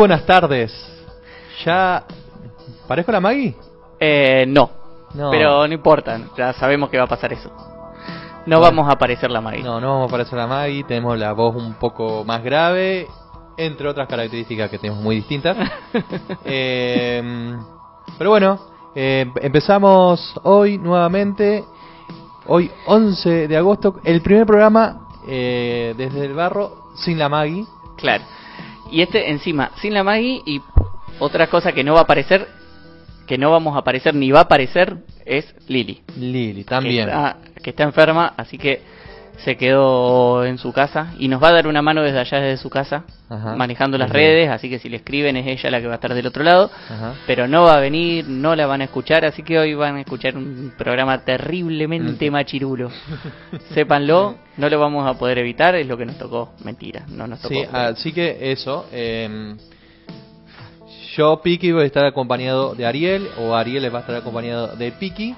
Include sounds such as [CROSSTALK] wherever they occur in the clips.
buenas tardes. ¿Ya parezco la Maggie? Eh, no. No. Pero no importa, ya sabemos que va a pasar eso. No Bueno. vamos a aparecer la Maggie. No, no vamos a parecer la Maggie. Tenemos la voz un poco más grave, entre otras características que tenemos muy distintas. [LAUGHS] Eh, pero bueno, eh, empezamos hoy nuevamente. Hoy 11 de agosto, el primer programa eh, desde el barro sin la Maggie. Claro. Y este encima, sin la Maggie y otra cosa que no va a aparecer, que no vamos a aparecer ni va a aparecer, es Lili. Lili también. Que está, que está enferma, así que se quedó en su casa y nos va a dar una mano desde allá, desde su casa, Ajá. manejando las redes, así que si le escriben es ella la que va a estar del otro lado. Ajá. pero no va a venir, no la van a escuchar, así que hoy van a escuchar un programa terriblemente Mm. machirulo. [LAUGHS] Sépanlo, no lo vamos a poder evitar, es lo que nos tocó. Mentira, no nos tocó. Sí, así que eso. eh, yo, Piki, voy a estar acompañado de Ariel, o Ariel va a estar acompañado de Piki.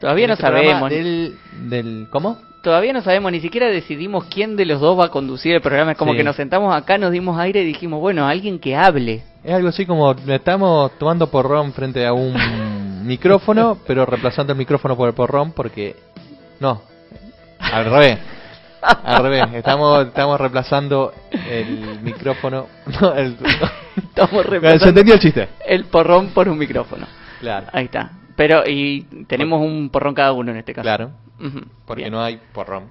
todavía no este sabemos, Del, del, ¿Cómo? Todavía no sabemos, ni siquiera decidimos quién de los dos va a conducir el programa. Es como Sí. que nos sentamos acá, nos dimos aire y dijimos, bueno, alguien que hable. Es algo así como estamos tomando porrón frente a un [LAUGHS] micrófono, pero reemplazando el micrófono por el porrón porque... No, al revés. Al revés, estamos, estamos reemplazando el micrófono. [LAUGHS] No, el, [LAUGHS] Estamos se reemplazando entendió el chiste. el porrón por un micrófono. Claro, Ahí está. Pero, y tenemos un porrón cada uno en este caso. claro, Porque bien. no hay porrón.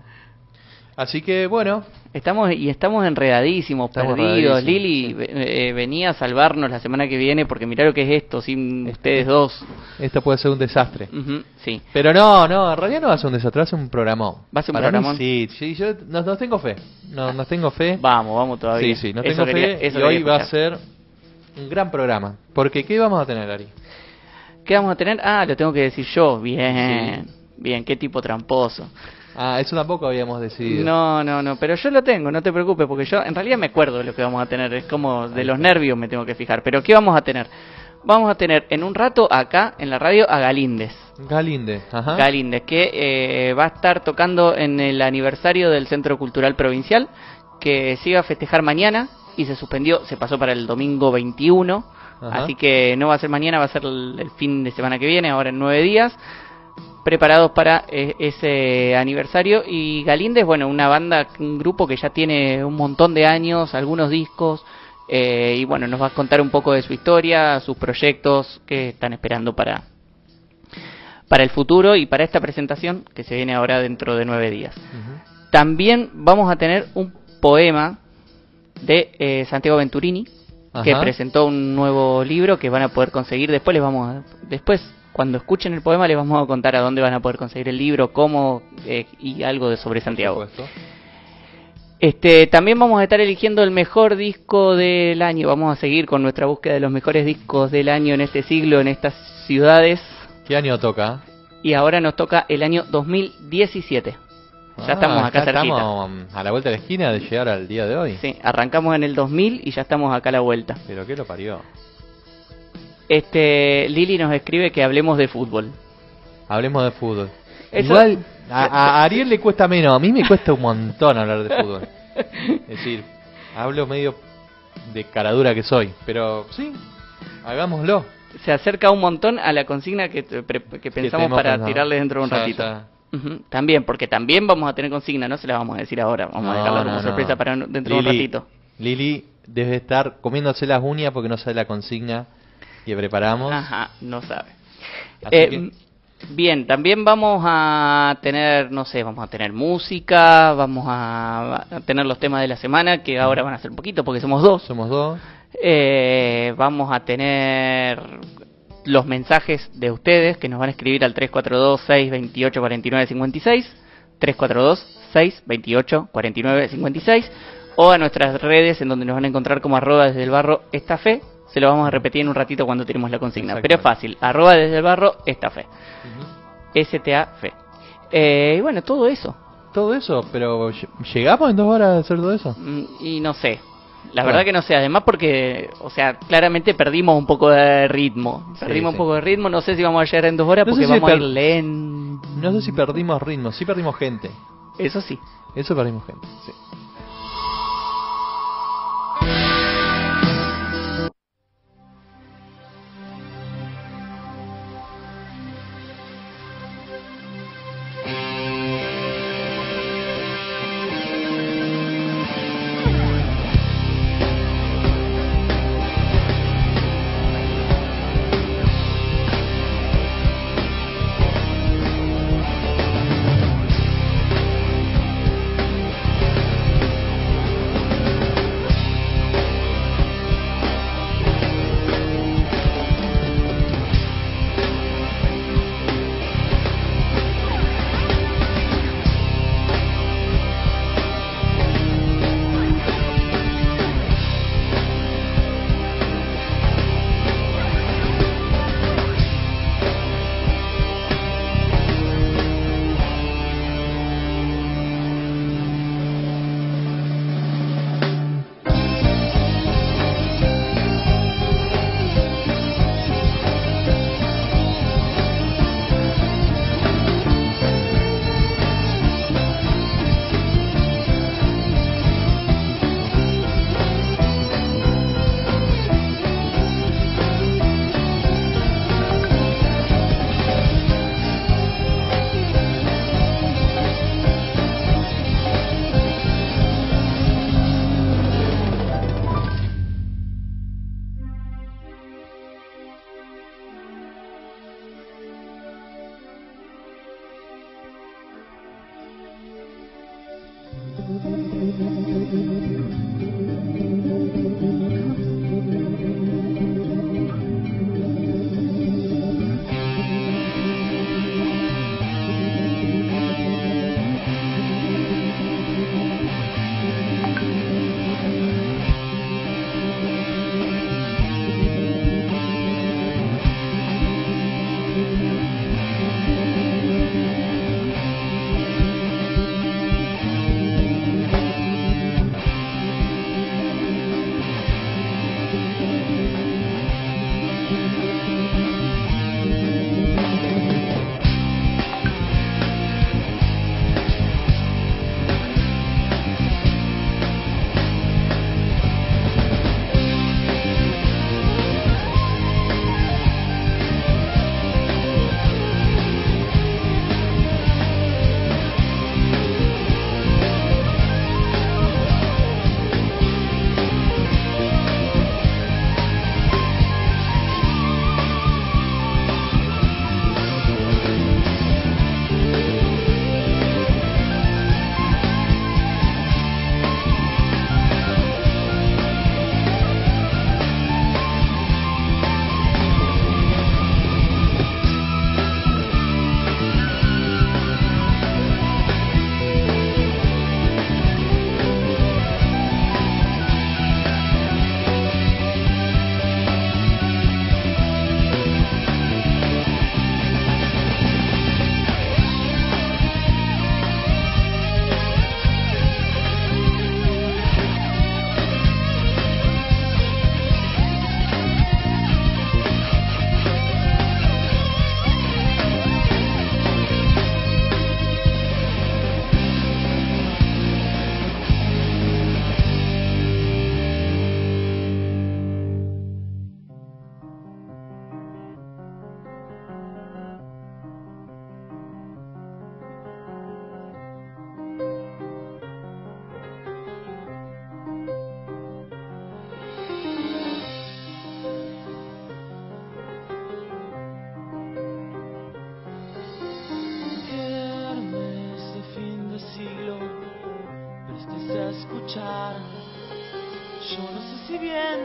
Así que bueno, Estamos y estamos enredadísimos, Estamos perdidos. Lili eh, eh, venía a salvarnos la semana que viene porque mirá lo que es esto sin ustedes dos. esto puede ser un desastre. Ujú, sí. Pero no, no, en realidad no va a ser un desastre, va a ser un programón. ¿Va a ser un Para mí programón? sí, sí, yo no, no tengo fe. No, no tengo fe. Vamos, vamos todavía. Sí, sí, no Eso tengo quería- fe. y hoy va a ser un gran programa. Porque, ¿qué vamos a tener, Ari? ¿Qué vamos a tener? Ah, lo tengo que decir yo. Bien, bien, qué tipo tramposo. Ah, eso tampoco habíamos decidido. No, no, no, pero yo lo tengo, no te preocupes, porque yo en realidad me acuerdo de lo que vamos a tener. Es como de los nervios me tengo que fijar. Pero ¿qué vamos a tener? Vamos a tener en un rato acá en la radio a Galíndez. Galinde, ajá. Galíndez, que eh, va a estar tocando en el aniversario del Centro Cultural Provincial, que se iba a festejar mañana y se suspendió, se pasó para el domingo 21, Ajá. así que no va a ser mañana, va a ser el, el fin de semana que viene, ahora en nueve días, preparados para eh, ese aniversario. Y Galíndez, bueno, una banda, un grupo que ya tiene un montón de años, algunos discos. eh, y bueno, nos va a contar un poco de su historia, sus proyectos que están esperando para, para el futuro y para esta presentación que se viene ahora dentro de nueve días. También vamos a tener un poema de eh, Santiago Venturini que presentó un nuevo libro que van a poder conseguir. Después les vamos a, después cuando escuchen el poema les vamos a contar a dónde van a poder conseguir el libro, cómo eh, y algo de sobre Santiago. Este, también vamos a estar eligiendo el mejor disco del año. Vamos a seguir con nuestra búsqueda de los mejores discos del año en este siglo, en estas ciudades. ¿Qué año toca? Y ahora nos toca el año 2017. Ya estamos acá Ah, ya cerquita. Estamos a la vuelta de la esquina de llegar al día de hoy. Sí, arrancamos en el 2000 y ya estamos acá a la vuelta. Pero qué lo parió. Este, Lili nos escribe que hablemos de fútbol. Hablemos de fútbol. Eso- Igual, a, a Ariel le cuesta menos, a mí me cuesta un montón hablar de fútbol. [LAUGHS] Es decir, hablo medio de caradura que soy, pero sí, hagámoslo. Se acerca un montón a la consigna que, que pensamos para pensado. tirarle dentro de un Ya, ratito. ya. También, porque también vamos a tener consigna, no se la vamos a decir ahora, vamos a dejarla como no, sorpresa no. para dentro de un ratito. Lili, debe estar comiéndose las uñas porque no sabe la consigna que preparamos. Ajá, no sabe. Eh, que- Bien, también vamos a tener, no sé, vamos a tener música, vamos a, a tener los temas de la semana, que ahora van a ser un poquito porque somos dos. Somos dos. Eh, vamos a tener los mensajes de ustedes que nos van a escribir al 342-628-4956, 342-628-4956, o a nuestras redes en donde nos van a encontrar como arroba desde el barro esta fe. Se lo vamos a repetir en un ratito cuando tenemos la consigna. Pero es fácil, arroba desde el barro esta fe. STA fe. Eh, y bueno, todo eso. Todo eso, pero ll- ¿llegamos en dos horas a hacer todo eso? Mm, Y no sé. La Bueno. verdad que no sé. Además porque, o sea, claramente perdimos un poco de ritmo. Perdimos sí. un poco de ritmo. No sé si vamos a llegar en dos horas No porque si vamos a ir per- lento. No sé si perdimos ritmo, sí perdimos gente. Eso sí. Eso perdimos gente, sí.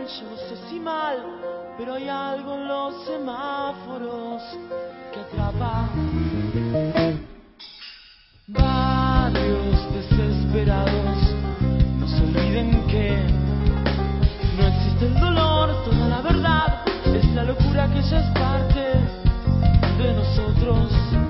No sé si mal, pero hay algo en los semáforos que atrapa. Barrios desesperados, no se olviden que no existe el dolor, toda la verdad es la locura que ya es parte de nosotros.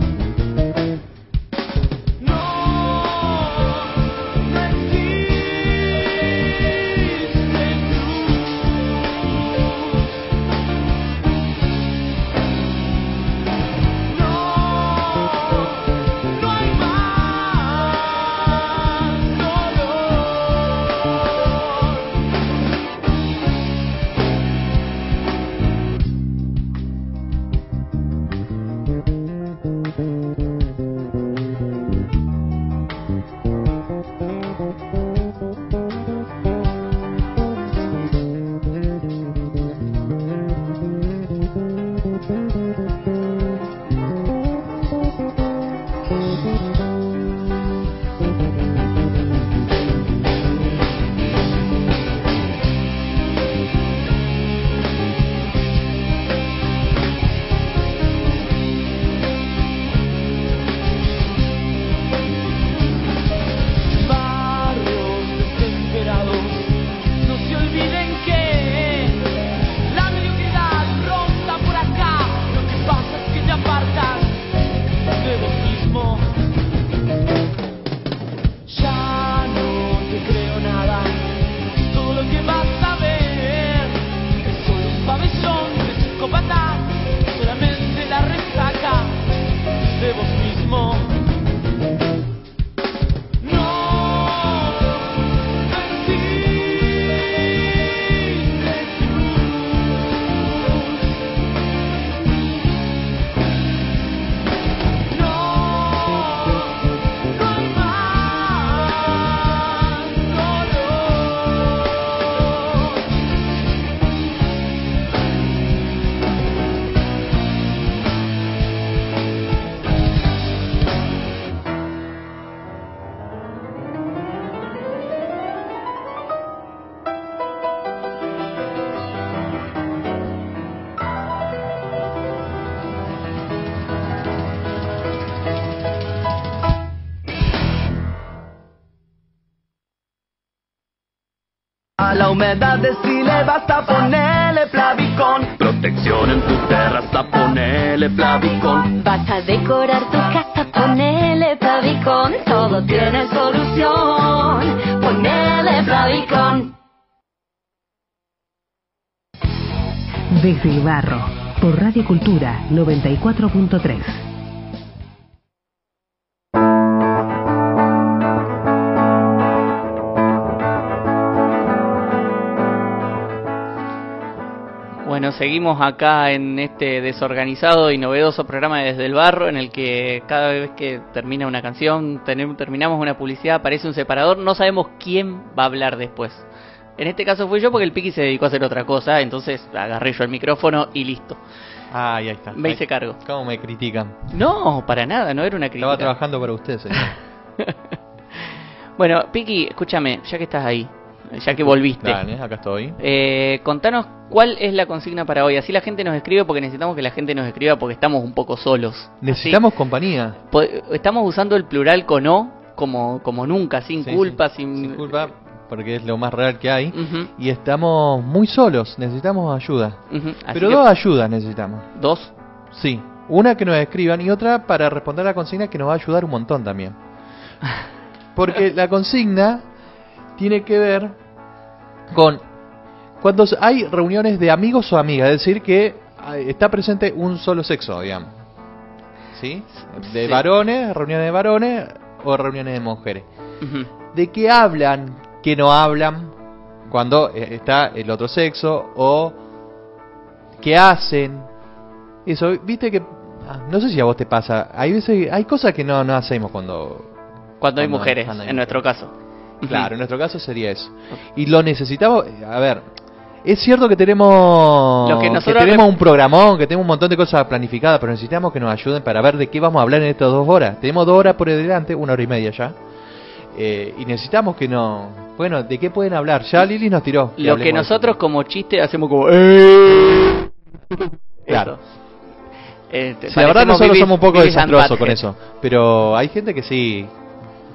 Cultura 94.3. Bueno, seguimos acá en este desorganizado y novedoso programa de Desde el Barro, en el que cada vez que termina una canción, terminamos una publicidad, aparece un separador, no sabemos quién va a hablar después. En este caso fui yo porque el Piki se dedicó a hacer otra cosa, entonces agarré yo el micrófono y listo. Ah, ahí está. Me hice cargo. ¿Cómo me critican? No, para nada, no era una crítica. Estaba trabajando para usted, señor. [LAUGHS] Bueno, Piki, escúchame, ya que estás ahí, ya que volviste. Dale, acá estoy. Eh, contanos cuál es la consigna para hoy. Así la gente nos escribe porque necesitamos que la gente nos escriba porque estamos un poco solos. Necesitamos compañía. Así, estamos usando el plural con o como, como nunca, sin Sí, culpa, sí, sin... sin culpa, porque es lo más real que hay. Y estamos muy solos, necesitamos ayuda. Pero dos ayudas necesitamos. dos. Sí, una que nos escriban y otra para responder a la consigna que nos va a ayudar un montón también. [LAUGHS] Porque la consigna tiene que ver con cuando hay reuniones de amigos o amigas, es decir, que está presente un solo sexo, digamos. ¿Sí? De Sí. varones, reuniones de varones o reuniones de mujeres. ¿De qué hablan, que no hablan cuando eh, está el otro sexo o qué hacen? Eso, viste que ah, no sé si a vos te pasa, hay veces hay cosas que no no hacemos cuando Cuando hay mujeres, cuando hay en nuestro caso. Claro, en nuestro caso sería eso. Y lo necesitamos, a ver, es cierto que tenemos Lo que tenemos un programón, que tenemos un montón de cosas planificadas, pero necesitamos que nos ayuden para ver de qué vamos a hablar en estas dos horas. Tenemos dos horas por delante, una hora y media ya, eh, y necesitamos que nos Bueno, ¿de qué pueden hablar? Ya Lili nos tiró. Lo que nosotros como chiste hacemos como... "Eh". Claro. Este, Sí, la verdad nosotros somos un poco desastrosos con eso. Pero hay gente que sí,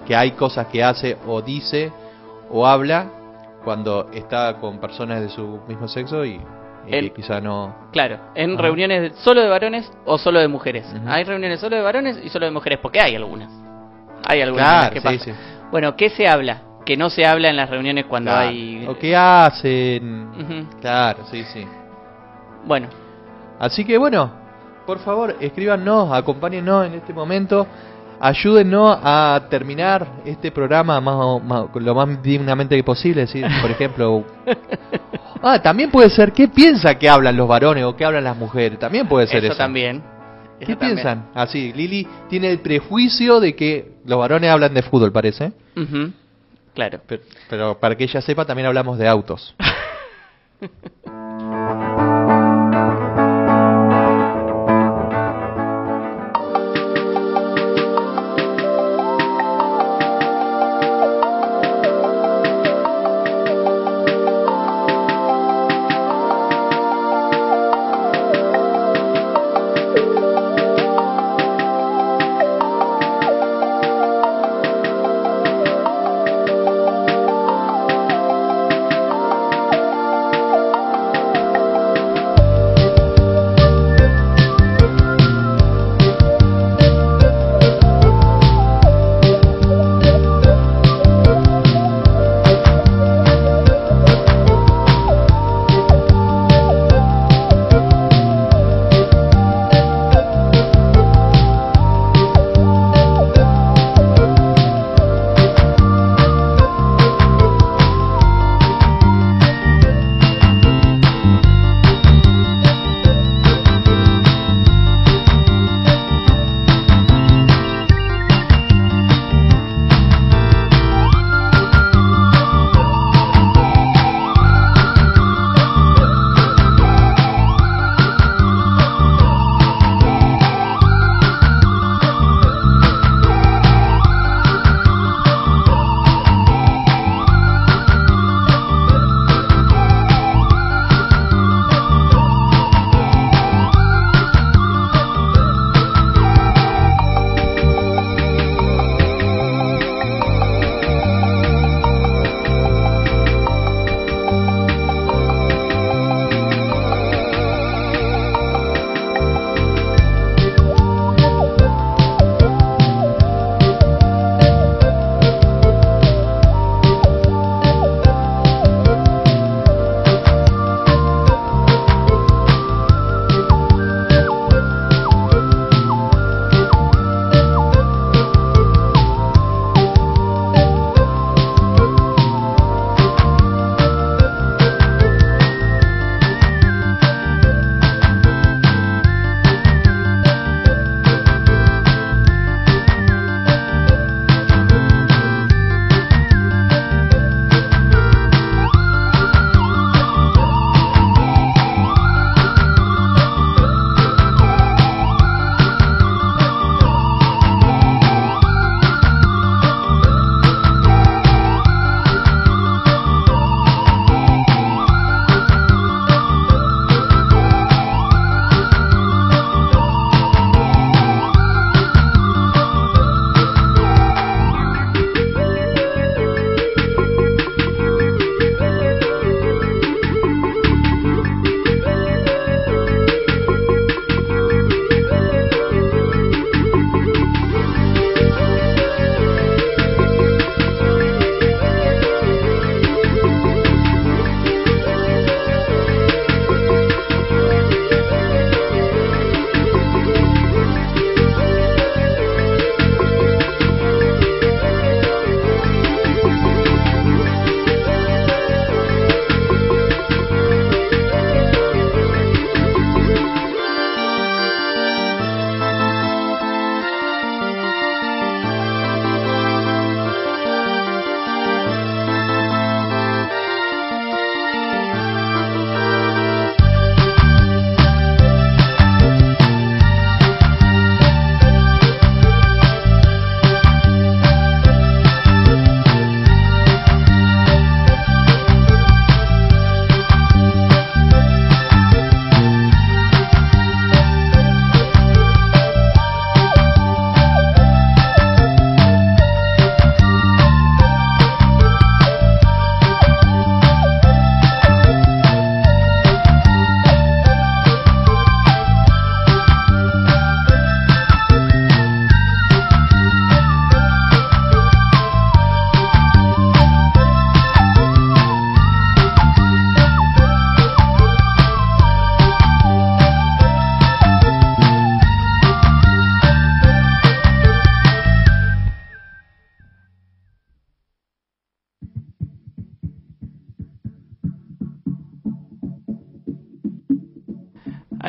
que hay cosas que hace o dice o habla cuando está con personas de su mismo sexo y, y El- quizá no... Claro, en reuniones solo de varones o solo de mujeres. Hay reuniones solo de varones y solo de mujeres, porque hay algunas. Hay algunas Claro, que sí, pasa. sí. Bueno, ¿qué se habla? Que no se habla en las reuniones cuando Claro. hay... O qué hacen... Claro, sí, sí. Bueno, Así que bueno, por favor, escríbanos, acompáñennos en este momento, ayúdennos a terminar este programa más, o- más- lo más dignamente posible. ¿sí? Por ejemplo, [LAUGHS] ah, también puede ser qué piensa que hablan los varones o qué hablan las mujeres. También puede ser eso eso. también. ¿Qué también. piensan? Así, Lili tiene el prejuicio de que los varones hablan de fútbol, parece. Claro. Pero, pero para que ella sepa, también hablamos de autos. [LAUGHS]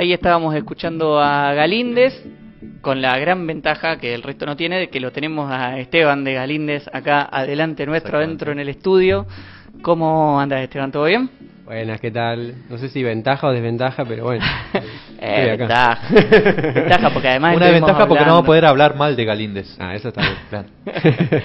Ahí estábamos escuchando a Galíndez, con la gran ventaja que el resto no tiene, de que lo tenemos a Esteban de Galíndez acá adelante nuestro, adentro en el estudio. ¿Cómo andas Esteban? ¿Todo bien? Buenas, ¿qué tal? No sé si ventaja o desventaja, pero bueno. [LAUGHS] Eh, estoy acá. ventaja. Ventaja, porque además Una desventaja porque no vamos a poder hablar mal de Galíndez. Ah, eso está bien. Claro. [LAUGHS]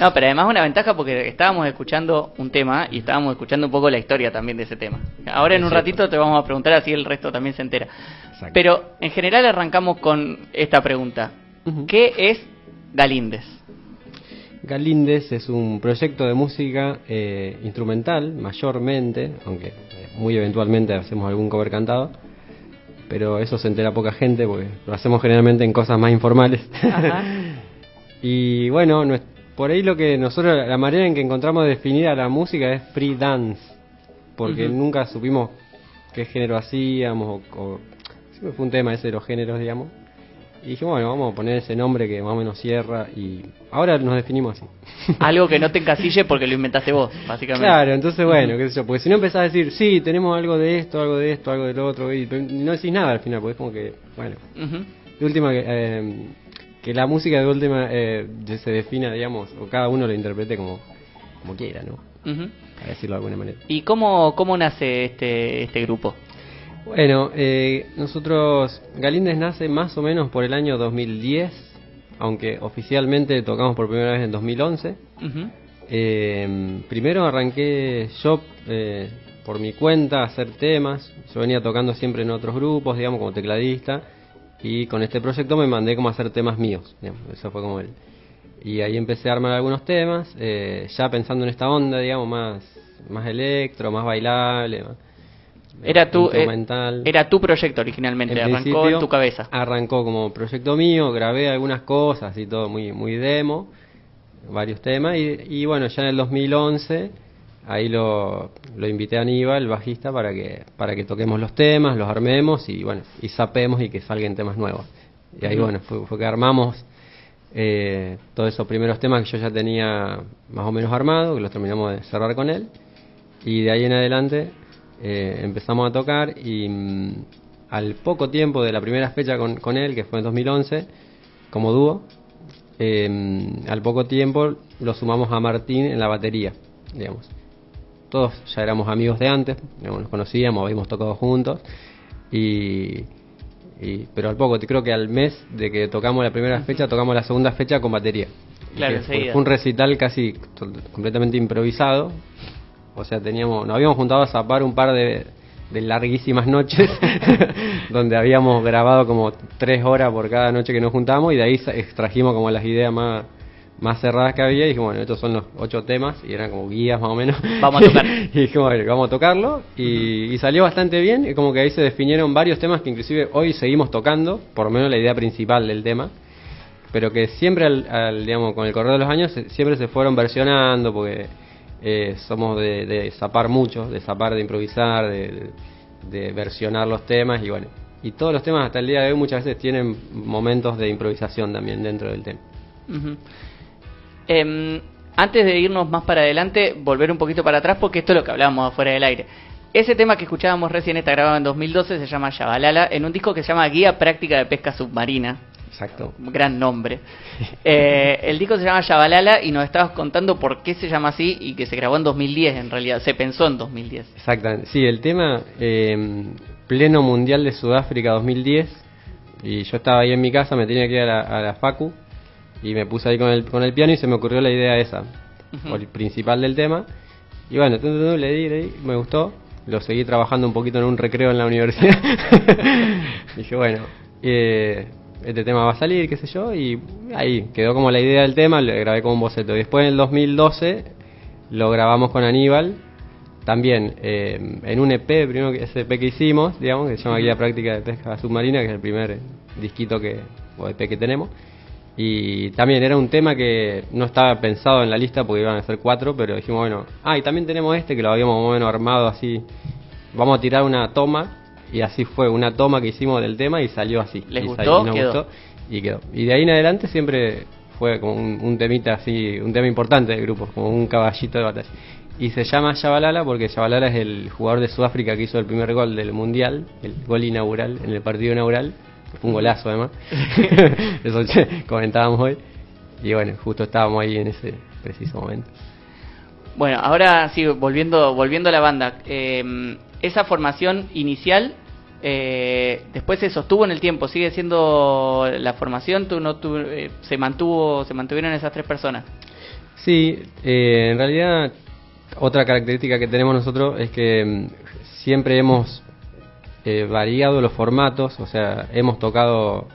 No, pero además una ventaja porque estábamos escuchando un tema y estábamos escuchando un poco la historia también de ese tema. Ahora en un ratito te vamos a preguntar así el resto también se entera. Exacto. Pero en general arrancamos con esta pregunta. ¿Qué es Galíndez? Galíndez es un proyecto de música eh, instrumental, mayormente, aunque eh, muy eventualmente hacemos algún cover cantado, pero eso se entera poca gente porque lo hacemos generalmente en cosas más informales. Ajá. [LAUGHS] y bueno, por ahí lo que nosotros, la manera en que encontramos definida la música es free dance, porque nunca supimos qué género hacíamos, o, o- siempre fue un tema ese de los géneros, digamos. Y dijimos, bueno, vamos a poner ese nombre que más o menos cierra y ahora nos definimos así. [LAUGHS] Algo que no te encasille porque lo inventaste vos, básicamente. Claro, entonces bueno, qué sé yo, porque si no empezás a decir, sí, tenemos algo de esto, algo de esto, algo del otro, y no decís nada al final, porque es como que, bueno, Ujú. de última que, eh, que la música de última eh, se defina, digamos, o cada uno lo interprete como, como quiera, ¿no? Ujú. Para decirlo de alguna manera. ¿Y cómo, cómo nace este, este grupo? Bueno, eh, nosotros, Galíndez nace más o menos por el año 2010, aunque oficialmente tocamos por primera vez en 2011. Ujú. Eh, primero arranqué yo eh, por mi cuenta a hacer temas. Yo venía tocando siempre en otros grupos, digamos, como tecladista. Y con este proyecto me mandé como a hacer temas míos. digamos, eso fue como el. Y ahí empecé a armar algunos temas, eh, ya pensando en esta onda, digamos, más, más electro, más bailable. más- Era tu, eh, era tu proyecto originalmente, En arrancó en tu cabeza. Arrancó como proyecto mío, grabé algunas cosas y todo muy muy demo, varios temas y, y bueno, ya en el 2011 ahí lo, lo invité a Aníbal, el bajista, para que para que toquemos los temas, los armemos y bueno, y sapemos y que salgan temas nuevos. Y ahí bueno, fue, fue que armamos eh, todos esos primeros temas que yo ya tenía más o menos armado, que los terminamos de cerrar con él. Y de ahí en adelante eh, empezamos a tocar y mm, al poco tiempo de la primera fecha con, con él, que fue en 2011, como dúo, eh, al poco tiempo lo sumamos a Martín en la batería, digamos. Todos ya éramos amigos de antes, digamos, nos conocíamos, habíamos tocado juntos y, y- pero al poco, creo que al mes de que tocamos la primera fecha, tocamos la segunda fecha con batería. Claro, fue, un recital casi completamente improvisado. O sea, teníamos, nos habíamos juntado a zapar un par de, de larguísimas noches, [LAUGHS] donde habíamos grabado como tres horas por cada noche que nos juntamos y de ahí extrajimos como las ideas más, más cerradas que había y dijimos, bueno, estos son los ocho temas y eran como guías más o menos. Vamos a tocar. [LAUGHS] y dijimos, bueno, vamos a tocarlo y, y salió bastante bien y como que ahí se definieron varios temas que inclusive hoy seguimos tocando, por lo menos la idea principal del tema pero que siempre al, al, digamos con el correr de los años siempre se fueron versionando porque eh, somos de, zapar mucho de zapar de improvisar de, versionar los temas y bueno y todos los temas hasta el día de hoy muchas veces tienen momentos de improvisación también dentro del tema. Em, antes de irnos más para adelante, volver un poquito para atrás porque esto es lo que hablábamos afuera del aire. Ese tema que escuchábamos recién está grabado en 2012, se llama Yabalala, en un disco que se llama Guía Práctica de Pesca Submarina. Exacto gran nombre. [LAUGHS] Eh, el disco se llama Yabalala y nos estabas contando por qué se llama así y que se grabó en 2010 en realidad, se pensó en 2010. Exactamente. Sí, el tema eh, pleno mundial de Sudáfrica 2010 y yo estaba ahí en mi casa, me tenía que ir a la, a la facu y me puse ahí con el, con el piano y se me ocurrió la idea esa, o el principal del tema. Y bueno, le di, le di, me gustó. Lo seguí trabajando un poquito en un recreo en la universidad. [LAUGHS] [LAUGHS] Dije, bueno, eh, este tema va a salir, qué sé yo, y ahí quedó como la idea del tema, lo grabé como un boceto. Y después en el 2012 lo grabamos con Aníbal, también eh, en un EP, primero que ese EP que hicimos, digamos, que se llama Guía Práctica de Pesca Submarina, que es el primer disquito que, o EP que tenemos. Y también era un tema que no estaba pensado en la lista porque iban a ser cuatro, pero dijimos, bueno, ah, y también tenemos este que lo habíamos más o menos armado así. Vamos a tirar una toma, y así fue, una toma que hicimos del tema y salió así. ¿Les Y gustó? y nos Quedó. gustó, y quedó. Y de ahí en adelante siempre fue como un, un temita así, un tema importante del grupo, como un caballito de batalla. Y se llama Shabalala porque Shabalala es el jugador de Sudáfrica que hizo el primer gol del Mundial, el gol inaugural, en el partido inaugural. Fue un golazo además. [LAUGHS] Eso comentábamos hoy. Y bueno, justo estábamos ahí en ese preciso momento. Bueno, ahora sí, volviendo, volviendo a la banda. eh, esa formación inicial eh, después se sostuvo en el tiempo, sigue siendo la formación, tú no tu- eh, se mantuvo, se mantuvieron esas tres personas. Sí, eh, en realidad otra característica que tenemos nosotros es que mm, siempre hemos eh, variado los formatos, o sea, hemos tocado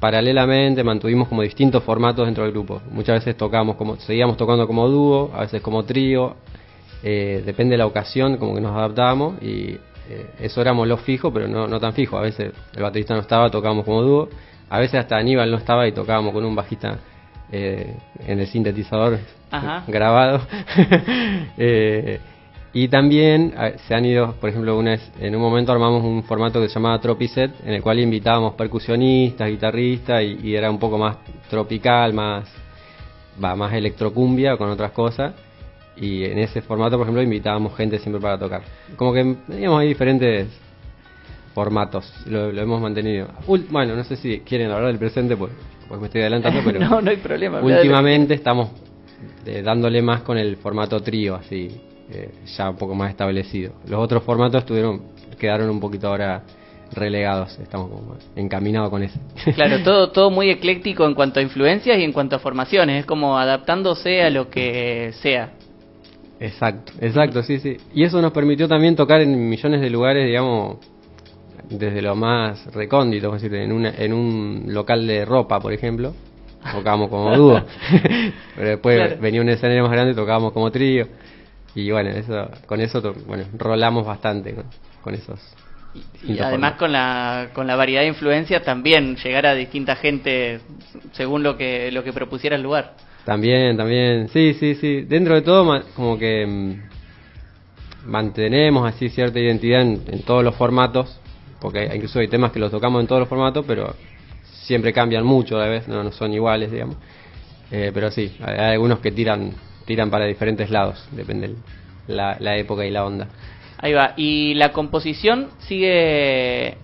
paralelamente, mantuvimos como distintos formatos dentro del grupo. Muchas veces tocamos como, seguíamos tocando como dúo, a veces como trío, eh, depende de la ocasión, como que nos adaptábamos y eh, eso éramos lo fijo, pero no, no tan fijo. A veces el baterista no estaba, tocábamos como dúo, a veces hasta Aníbal no estaba y tocábamos con un bajista eh, en el sintetizador Ajá. [LAUGHS] grabado. [LAUGHS] Eh, y también eh, se han ido, por ejemplo, una vez- en un momento armamos un formato que se llamaba Tropiset, en el cual invitábamos percusionistas, guitarristas, y, y era un poco más tropical, más, va, más electrocumbia con otras cosas. Y en ese formato, por ejemplo, invitábamos gente siempre para tocar. Como que teníamos ahí diferentes formatos, lo, lo hemos mantenido. Ul- bueno, no sé si quieren hablar del presente, pues, pues me estoy adelantando, [LAUGHS] pero no, no hay problema. últimamente estamos eh, dándole más con el formato trío, así, eh, ya un poco más establecido. Los otros formatos tuvieron, quedaron un poquito ahora relegados, estamos como encaminados con eso. [LAUGHS] Claro, todo, todo muy ecléctico en cuanto a influencias y en cuanto a formaciones, es como adaptándose a lo que sea. Exacto, exacto, sí, sí. Y eso nos permitió también tocar en millones de lugares, digamos, desde lo más recóndito, es decir, en, una, en un local de ropa, por ejemplo, tocábamos como [LAUGHS] dúo. Pero después Claro. venía un escenario más grande y tocábamos como trío. Y bueno, eso, con eso, bueno, rolamos bastante con, con esos. Y distintos además con la, con la variedad de influencias también llegar a distinta gente según lo que, lo que propusiera el lugar. También, también, sí, sí, sí. Dentro de todo, como que mm, mantenemos así cierta identidad en, en todos los formatos, porque incluso hay temas que los tocamos en todos los formatos, pero siempre cambian mucho a la vez, no, no son iguales, digamos. Eh, pero sí, hay, algunos que tiran tiran para diferentes lados, depende la, la época y la onda. Ahí va. Y la composición sigue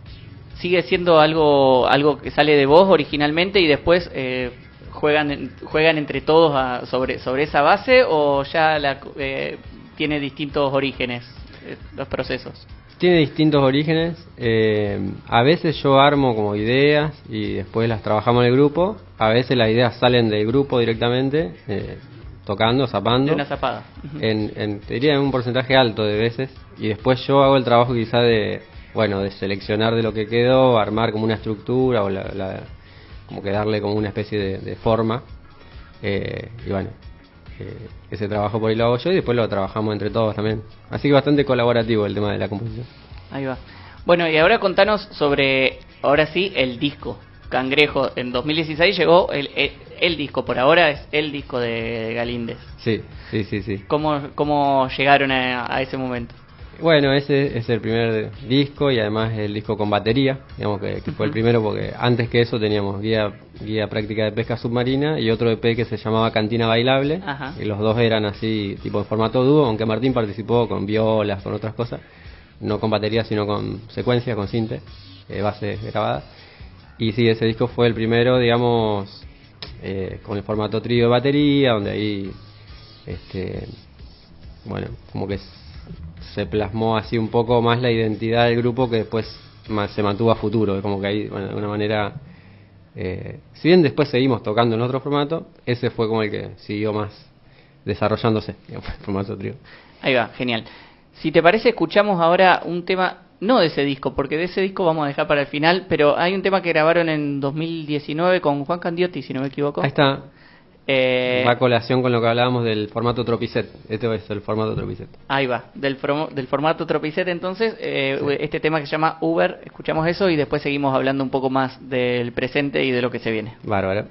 sigue siendo algo algo que sale de vos originalmente y después eh, juegan juegan entre todos a- sobre sobre esa base o ya la, eh, tiene distintos orígenes eh, los procesos. Tiene distintos orígenes. eh, a veces yo armo como ideas y después las trabajamos en el grupo. A veces las ideas salen del grupo directamente, eh, tocando, zapando. De una zapada. En, en, te diría en un porcentaje alto de veces. Y después yo hago el trabajo quizá de, bueno, de seleccionar de lo que quedó, armar como una estructura o la, la- como que darle como una especie de, de forma. Eh, y bueno, eh, ese trabajo por ahí lo hago yo y después lo trabajamos entre todos también. Así que bastante colaborativo el tema de la composición. Ahí va. Bueno, y ahora contanos sobre, ahora sí, el disco. Cangrejo, en 2016 llegó el, el, el disco, por ahora es el disco de Galíndez. Sí, sí, sí, sí. ¿Cómo, cómo llegaron a, a ese momento? Bueno, ese es el primer disco y además el disco con batería, digamos que, que fue el primero porque antes que eso teníamos guía, guía práctica de pesca submarina y otro EP que se llamaba Cantina Bailable Ajá. y los dos eran así tipo en formato dúo, aunque Martín participó con violas, con otras cosas, no con batería sino con secuencias, con cinte, eh, bases grabadas. Y sí, ese disco fue el primero, digamos, eh, con el formato trío de batería, donde ahí, este, bueno, como que s- se plasmó así un poco más la identidad del grupo que después más se mantuvo a futuro, como que ahí, bueno, de alguna manera, eh, si bien después seguimos tocando en otro formato, ese fue como el que siguió más desarrollándose, digamos, el formato trío. Ahí va, genial. Si te parece, escuchamos ahora un tema, no de ese disco, porque de ese disco vamos a dejar para el final, pero hay un tema que grabaron en 2019 con Juan Candiotti, si no me equivoco. Ahí está, Eh, va a colación con lo que hablábamos del formato Tropiset, este es el formato Tropiset. Ahí va, del formato Tropicet entonces, eh, Sí. este tema que se llama Uber, escuchamos eso y después seguimos hablando un poco más del presente y de lo que se viene. Bárbaro.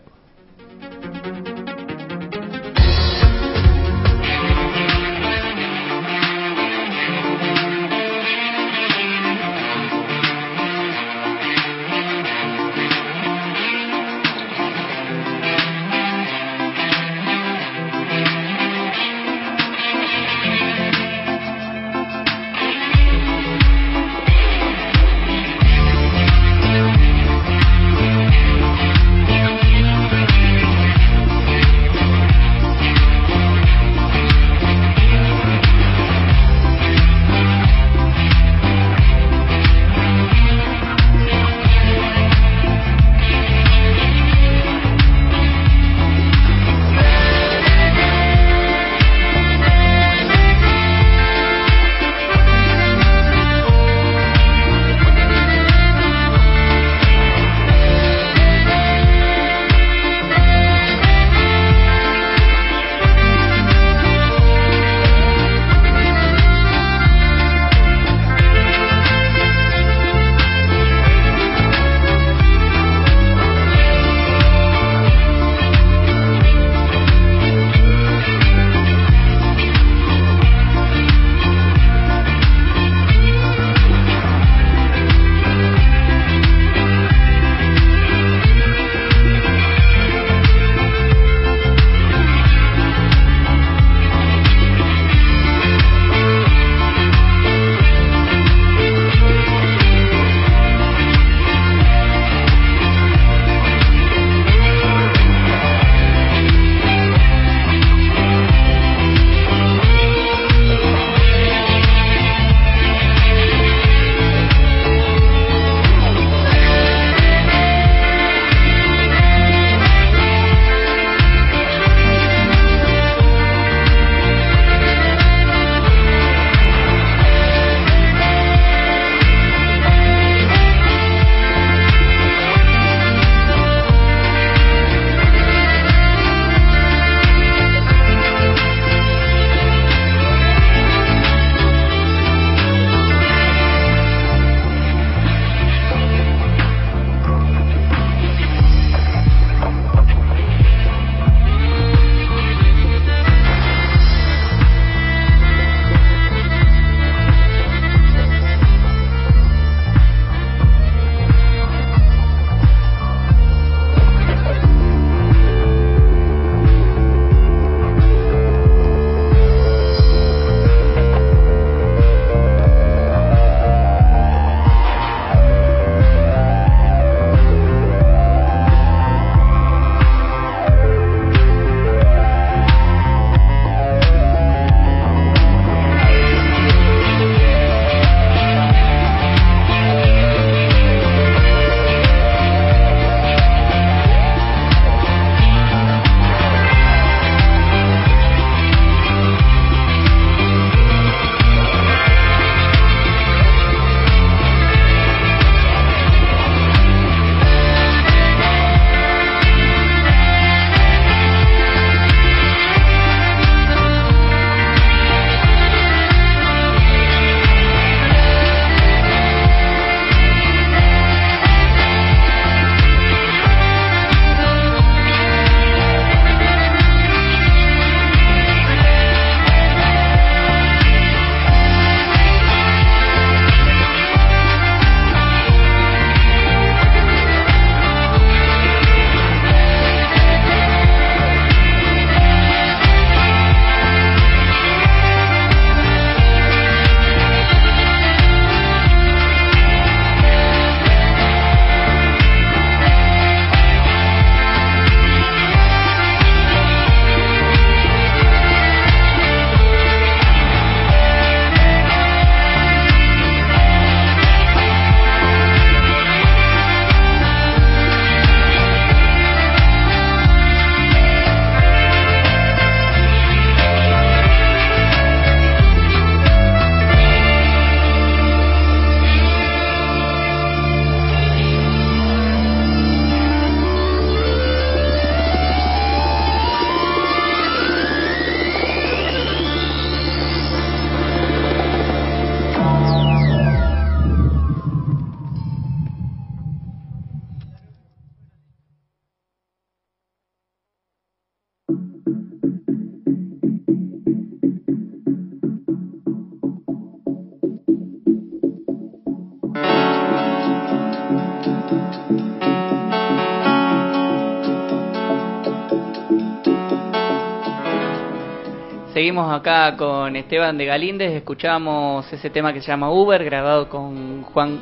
Seguimos acá con Esteban de Galíndez, escuchamos ese tema que se llama Uber, grabado con Juan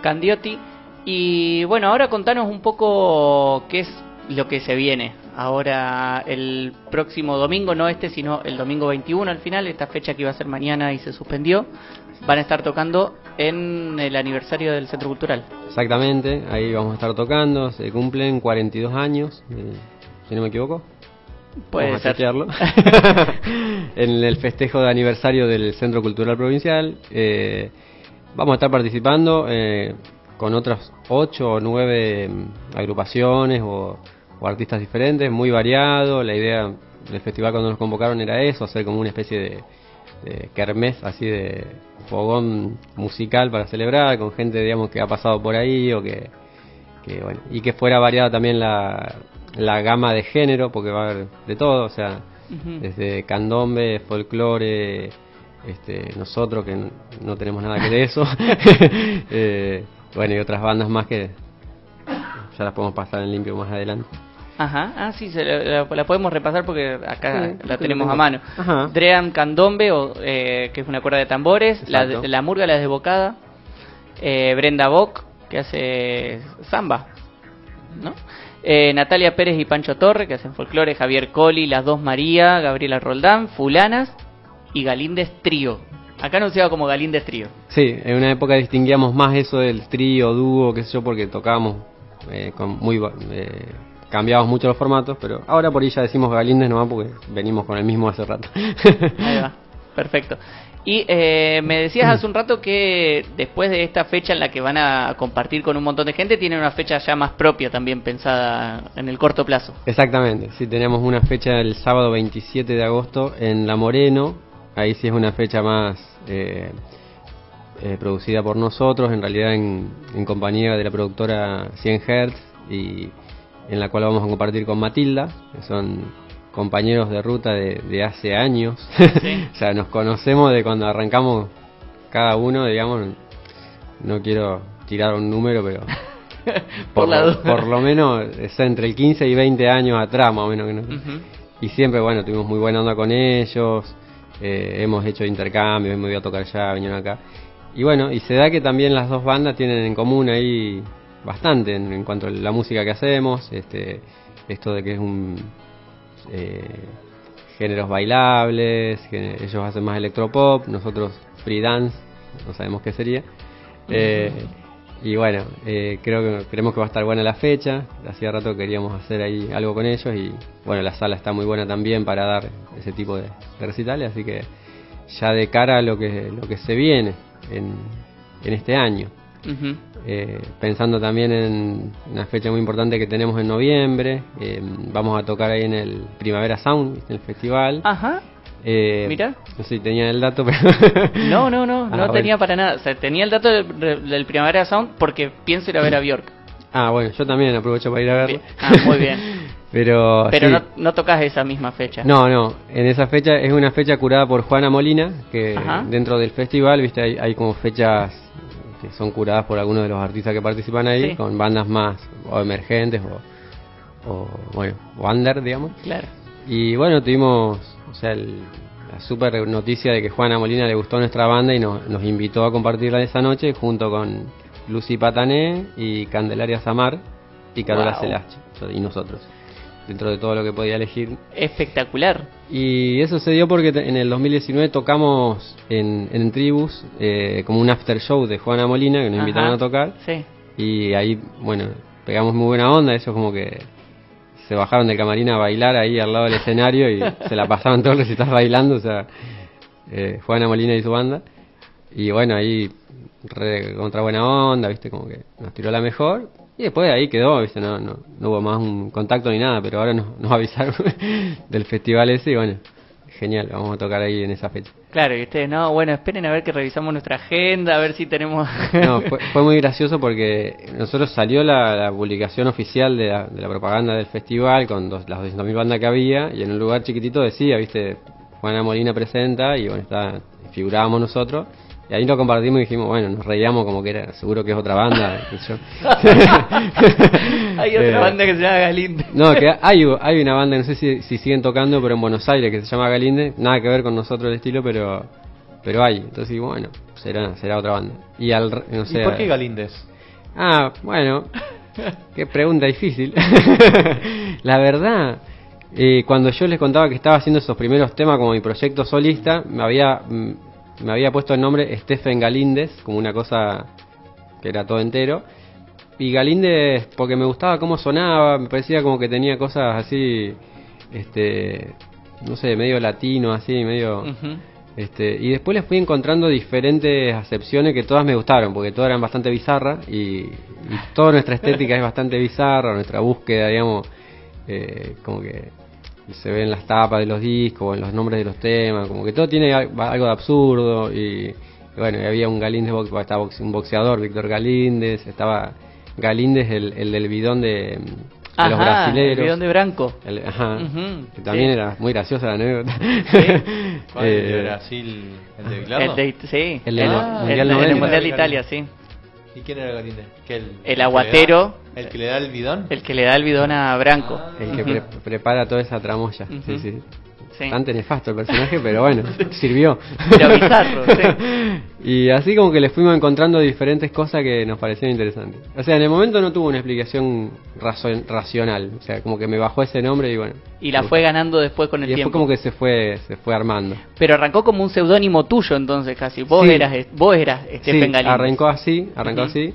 Candiotti. Y bueno, ahora contanos un poco qué es lo que se viene. Ahora el próximo domingo, no este, sino el domingo 21 al final, esta fecha que iba a ser mañana y se suspendió, van a estar tocando en el aniversario del Centro Cultural. Exactamente, ahí vamos a estar tocando, se cumplen 42 años, eh, si no me equivoco. Puede ser. [LAUGHS] en el festejo de aniversario del Centro Cultural Provincial. eh, vamos a estar participando eh, con otras 8 o 9 agrupaciones o, o artistas diferentes, muy variado. La idea del festival cuando nos convocaron era eso, hacer como una especie de, de kermés, así de fogón musical para celebrar, con gente digamos que ha pasado por ahí o que, que bueno, y que fuera variada también la, la gama de género, porque va a haber de todo, o sea, desde candombe, folclore, este, nosotros que no tenemos nada que de eso, [LAUGHS] eh, bueno, y otras bandas más que ya las podemos pasar en limpio más adelante. Ajá, ah, sí, se la, la- la podemos repasar porque acá Sí, la tenemos a mano. Ajá. Dream Candombe, o, eh, que es una cuerda de tambores, la, la murga, la desbocada, eh, Brenda Bock, que hace samba, ¿no? Eh, Natalia Pérez y Pancho Torre, que hacen folclore, Javier Coli, las dos María, Gabriela Roldán, Fulanas y Galíndez Trío. Acá anunciado como Galíndez Trío. Sí, en una época distinguíamos más eso del trío, dúo, qué sé yo, porque tocábamos eh, con muy eh, cambiábamos mucho los formatos, pero ahora por ahí ya decimos Galíndez nomás porque venimos con el mismo hace rato. Ahí va, perfecto. Y eh, me decías hace un rato que después de esta fecha en la que van a compartir con un montón de gente, tienen una fecha ya más propia también pensada en el corto plazo. Exactamente, sí, tenemos una fecha el sábado 27 de agosto en La Moreno, ahí sí es una fecha más eh, eh, producida por nosotros, en realidad en, en compañía de la productora 100 Hertz y en la cual vamos a compartir con Matilda, que son compañeros de ruta de, de hace años, Sí. [LAUGHS] o sea, nos conocemos de cuando arrancamos cada uno, digamos, no quiero tirar un número, pero [LAUGHS] Por la lo, duda. por lo menos es entre el 15 y 20 años atrás, más o menos. Ujú. Y siempre, bueno, tuvimos muy buena onda con ellos, eh, hemos hecho intercambios, hemos ido a tocar allá, vinieron acá. Y bueno, y se da que también las dos bandas tienen en común ahí bastante en, en cuanto a la música que hacemos, este, esto de que es un eh, géneros bailables, que ellos hacen más electropop, nosotros free dance, no sabemos qué sería. Eh, y bueno, eh, creo que creemos que va a estar buena la fecha. Hacía rato queríamos hacer ahí algo con ellos y bueno, la sala está muy buena también para dar ese tipo de, de recitales, así que ya de cara a lo que lo que se viene en, en este año. Eh, pensando también en una fecha muy importante que tenemos en noviembre, eh, vamos a tocar ahí en el Primavera Sound, ¿viste? el festival. Ajá. Eh, Mira. No sé si tenían el dato, [LAUGHS] pero... No, no, no, Ah, no bueno. tenía para nada. O sea, tenía el dato del, del Primavera Sound porque pienso ir a ver a Bjork. Ah, bueno, yo también aprovecho para ir a verlo. Ah, muy bien. [LAUGHS] Pero, Pero sí. no, no tocas esa misma fecha. No, no, en esa fecha es una fecha curada por Juana Molina, que Ajá. dentro del festival, viste, hay, hay como fechas que son curadas por algunos de los artistas que participan ahí, Sí. con bandas más o emergentes o, o, bueno, o under, digamos. Claro. Y bueno, tuvimos, o sea, el- la super noticia de que Juana Molina le gustó nuestra banda y nos, nos invitó a compartirla esa noche junto con Lucy Patané y Candelaria Samar y Carola Wow. Celache y nosotros, dentro de todo lo que podía elegir. Espectacular. Y eso se dio porque en el 2019 tocamos en, en Tribus eh, como un after show de Juana Molina que nos Ajá. invitaron a tocar Sí. y ahí, bueno, pegamos muy buena onda, ellos como que se bajaron del camarín a bailar ahí al lado del escenario y [LAUGHS] se la pasaban todo el recital bailando, o sea, eh, Juana Molina y su banda. Y bueno, ahí re contra buena onda, viste, como que nos tiró la mejor. Y después de ahí quedó, viste, no, no, no hubo más un contacto ni nada, pero ahora nos, nos avisaron [LAUGHS] del festival ese y bueno, genial, vamos a tocar ahí en esa fecha. Claro, y ustedes, no, bueno, esperen a ver que revisamos nuestra agenda, a ver si tenemos... No, [LAUGHS] fue, fue muy gracioso porque nosotros salió la, la publicación oficial de la, de la propaganda del festival con dos- las 200.000 bandas que había y en un lugar chiquitito decía, viste, Juana Molina presenta y bueno, está, figurábamos nosotros. Y ahí lo compartimos y dijimos, bueno, nos reíamos como que era, seguro que es otra banda. [LAUGHS] Hay otra Eh, banda que se llama Galinde. No, que hay, hay una banda, no sé si, si siguen tocando, pero en Buenos Aires, que se llama Galinde. Nada que ver con nosotros el estilo, pero pero hay. Entonces digo, bueno, será será otra banda. Y al, re- no sé, ¿Y por qué Galíndez? Ah, bueno, [LAUGHS] qué pregunta difícil. [LAUGHS] La verdad, eh, cuando yo les contaba que estaba haciendo esos primeros temas como mi proyecto solista, me había, mm, me había puesto el nombre Stephen Galíndez, como una cosa que era todo entero. Y Galíndez, porque me gustaba cómo sonaba, me parecía como que tenía cosas así, este, no sé, medio latino, así, medio... Este, y después les fui encontrando diferentes acepciones que todas me gustaron, porque todas eran bastante bizarras y, y toda nuestra estética es bastante bizarra, nuestra búsqueda, digamos, eh, como que se ve en las tapas de los discos, en los nombres de los temas, como que todo tiene al- algo de absurdo y, y bueno, y había un Galíndez, box- estaba box- un boxeador, Víctor Galíndez, estaba Galíndez, el, el del bidón de, de los Ajá, brasileros. el bidón de Branco. El- ajá, que también sí. era muy graciosa la anécdota. [LAUGHS] ¿Cuál? ¿El de Eh, Brasil? ¿El de Bilardo? El de, sí, El de el, la- el- Mundial el del 90. Mundial de Italia, sí. ¿Y quién era el, El que aguatero. da- ¿El que le da el bidón? El que le da el bidón a Branco. El que pre- prepara toda esa tramoya. Sí. Sí. Bastante nefasto el personaje, pero bueno, [LAUGHS] sirvió. Pero bizarro, [LAUGHS] sí. Y así como que le fuimos encontrando diferentes cosas que nos parecían interesantes. O sea, en el momento no tuvo una explicación razo- racional. O sea, como que me bajó ese nombre y bueno. Y la fue ganando después con Y el después tiempo. como que se fue se fue armando. Pero arrancó como un seudónimo tuyo entonces casi. Vos Sí. eras vos eras Stephen sí, arrancó así, arrancó así.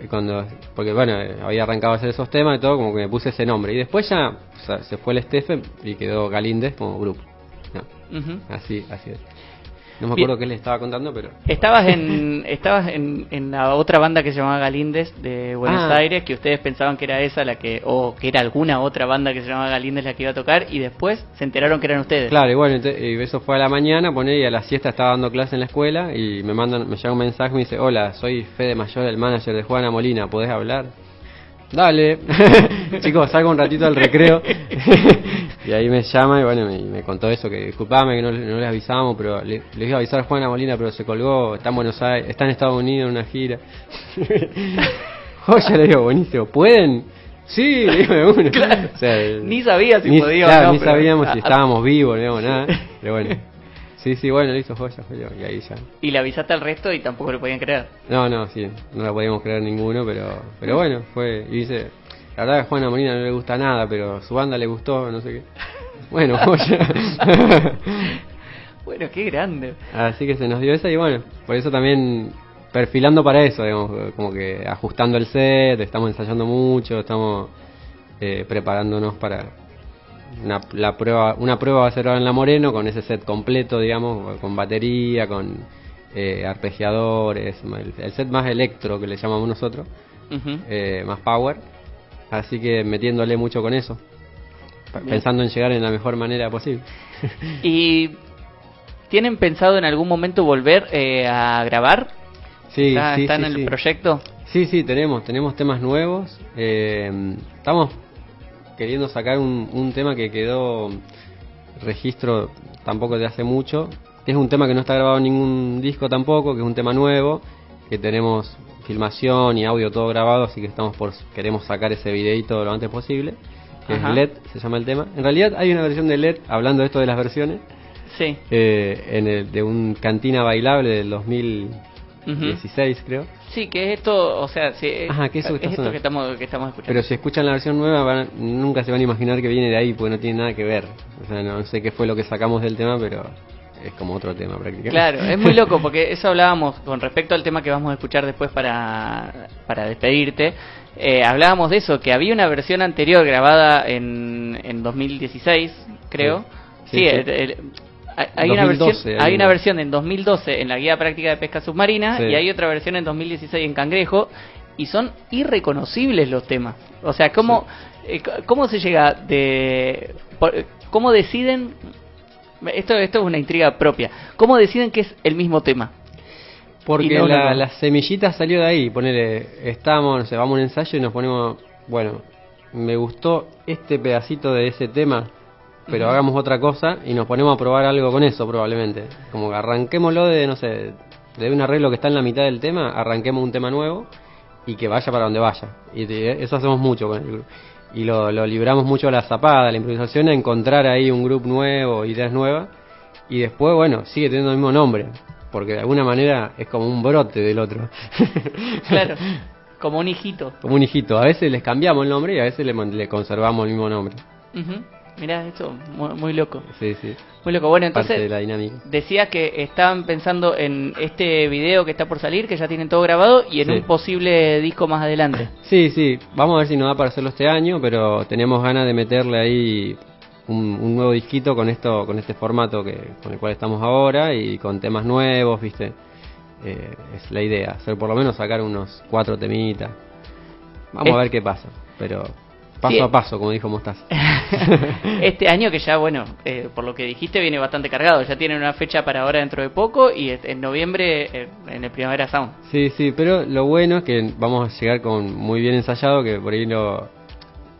Eh, Cuando, porque bueno, había arrancado a hacer esos temas y todo, como que me puse ese nombre. Y después ya o sea, se fue el Stephen y quedó Galíndez como grupo. No, así, así es. No me acuerdo qué le estaba contando, pero... Estabas en [LAUGHS] estabas en, en la otra banda que se llamaba Galíndez de Buenos Ah. Aires, que ustedes pensaban que era esa la que o que era alguna otra banda que se llamaba Galíndez la que iba a tocar y después se enteraron que eran ustedes. Claro, y bueno, eso fue a la mañana, poné, y a la siesta estaba dando clase en la escuela y me mandan, me llega un mensaje y me dice, hola, soy Fede Mayor, el manager de Juana Molina, ¿podés hablar? Dale, [LAUGHS] chicos, salgo un ratito al recreo. [LAUGHS] y ahí me llama y bueno, me, me contó eso, que disculpame que no, le- no les avisamos, pero le, les iba a avisar a Juana Molina, pero se colgó, está en Buenos Aires, está en Estados Unidos en una gira. [LAUGHS] Oye, le digo, buenísimo, ¿pueden? Sí, le digo de una. Claro. O sea, Ni sabía si ni, podía o no, ni pero- sabíamos si estábamos vivos, digamos, nada. Pero bueno. Sí, sí, bueno, listo, joya, joya. Y ahí ya. Y le avisaste al resto y tampoco lo podían creer. No, no, sí, no la podíamos creer ninguno, pero pero bueno, fue. Y dice, la verdad que a Juana Molina no le gusta nada, pero su banda le gustó, no sé qué. [LAUGHS] Bueno, joya. Bueno, qué grande. Así que se nos dio esa y bueno, por eso también perfilando para eso, digamos, como que ajustando el set, estamos ensayando mucho, estamos eh, preparándonos para una, la prueba, una prueba va a ser ahora en La Moreno con ese set completo, digamos, con batería, con eh, arpegiadores, el, el set más electro que le llamamos nosotros, eh, más power, así que metiéndole mucho con eso, Bien. pensando en llegar en la mejor manera posible. [LAUGHS] ¿Y tienen pensado en algún momento volver eh, a grabar? Sí, ¿Está- sí, ¿Están sí, en el proyecto? Sí, sí, tenemos, tenemos temas nuevos. eh, estamos queriendo sacar un, un tema que quedó registro tampoco de hace mucho. que Es un tema que no está grabado en ningún disco tampoco, que es un tema nuevo, que tenemos filmación y audio todo grabado, así que estamos por queremos sacar ese videito lo antes posible. Que es. LED, se llama el tema. En realidad hay una versión de LED, hablando de esto de las versiones, Sí. eh, en el, de un cantina bailable del 2016 creo. Sí, que es esto, o sea, sí, es, Ajá, que es esto sonando. que estamos, que estamos escuchando. Pero si escuchan la versión nueva, van- nunca se van a imaginar que viene de ahí, porque no tiene nada que ver. O sea, no sé qué fue lo que sacamos del tema, pero es como otro tema prácticamente. Claro, es muy loco porque [LAUGHS] eso hablábamos con respecto al tema que vamos a escuchar después para, para despedirte. eh, hablábamos de eso, que había una versión anterior grabada en, en 2016, creo. Sí, Sí, sí. el- el- hay- una 2012 versión, hay hay una versión en 2012 en la guía práctica de pesca submarina Sí. y hay otra versión en 2016 en Cangrejo y son irreconocibles los temas. O sea, ¿cómo, eh, c- cómo se llega de... ¿Cómo deciden esto, esto es una intriga propia. ¿Cómo deciden que es el mismo tema? Porque no, la, no, no. la semillita salió de ahí. Ponele, estamos, no sé, vamos a un ensayo y nos ponemos, bueno, me gustó este pedacito de ese tema, pero hagamos otra cosa y nos ponemos a probar algo con eso probablemente. Como que arranquémoslo de, no sé, de un arreglo que está en la mitad del tema, arranquemos un tema nuevo y que vaya para donde vaya. Y te- eso hacemos mucho con el grupo. Y lo, lo libramos mucho a la zapada, a la improvisación, a encontrar ahí un grupo nuevo, ideas nuevas. Y después, bueno, sigue teniendo el mismo nombre. Porque de alguna manera es como un brote del otro. [LAUGHS] Claro, como un hijito. como un hijito. A veces les cambiamos el nombre y a veces le, conservamos el mismo nombre. Ujú. Mirá, eso, muy, muy loco. Sí, sí. Muy loco. Bueno, de entonces, la dinámica. decías que estaban pensando en este video que está por salir, que ya tienen todo grabado, y en Sí. un posible disco más adelante. [LAUGHS] Sí, sí, vamos a ver si nos da para hacerlo este año, pero tenemos ganas de meterle ahí un, un nuevo disquito con esto, con este formato que con el cual estamos ahora y con temas nuevos, viste. Eh, es la idea, hacer por lo menos sacar unos cuatro temitas. Vamos Es- a ver qué pasa, pero paso a paso, como dijo Mostaza. [LAUGHS] este año que ya, bueno, eh, por lo que dijiste, viene bastante cargado. Ya tienen una fecha para ahora dentro de poco y en noviembre eh, en el Primavera Sound. Sí, sí, pero lo bueno es que vamos a llegar con muy bien ensayado, que por ahí lo,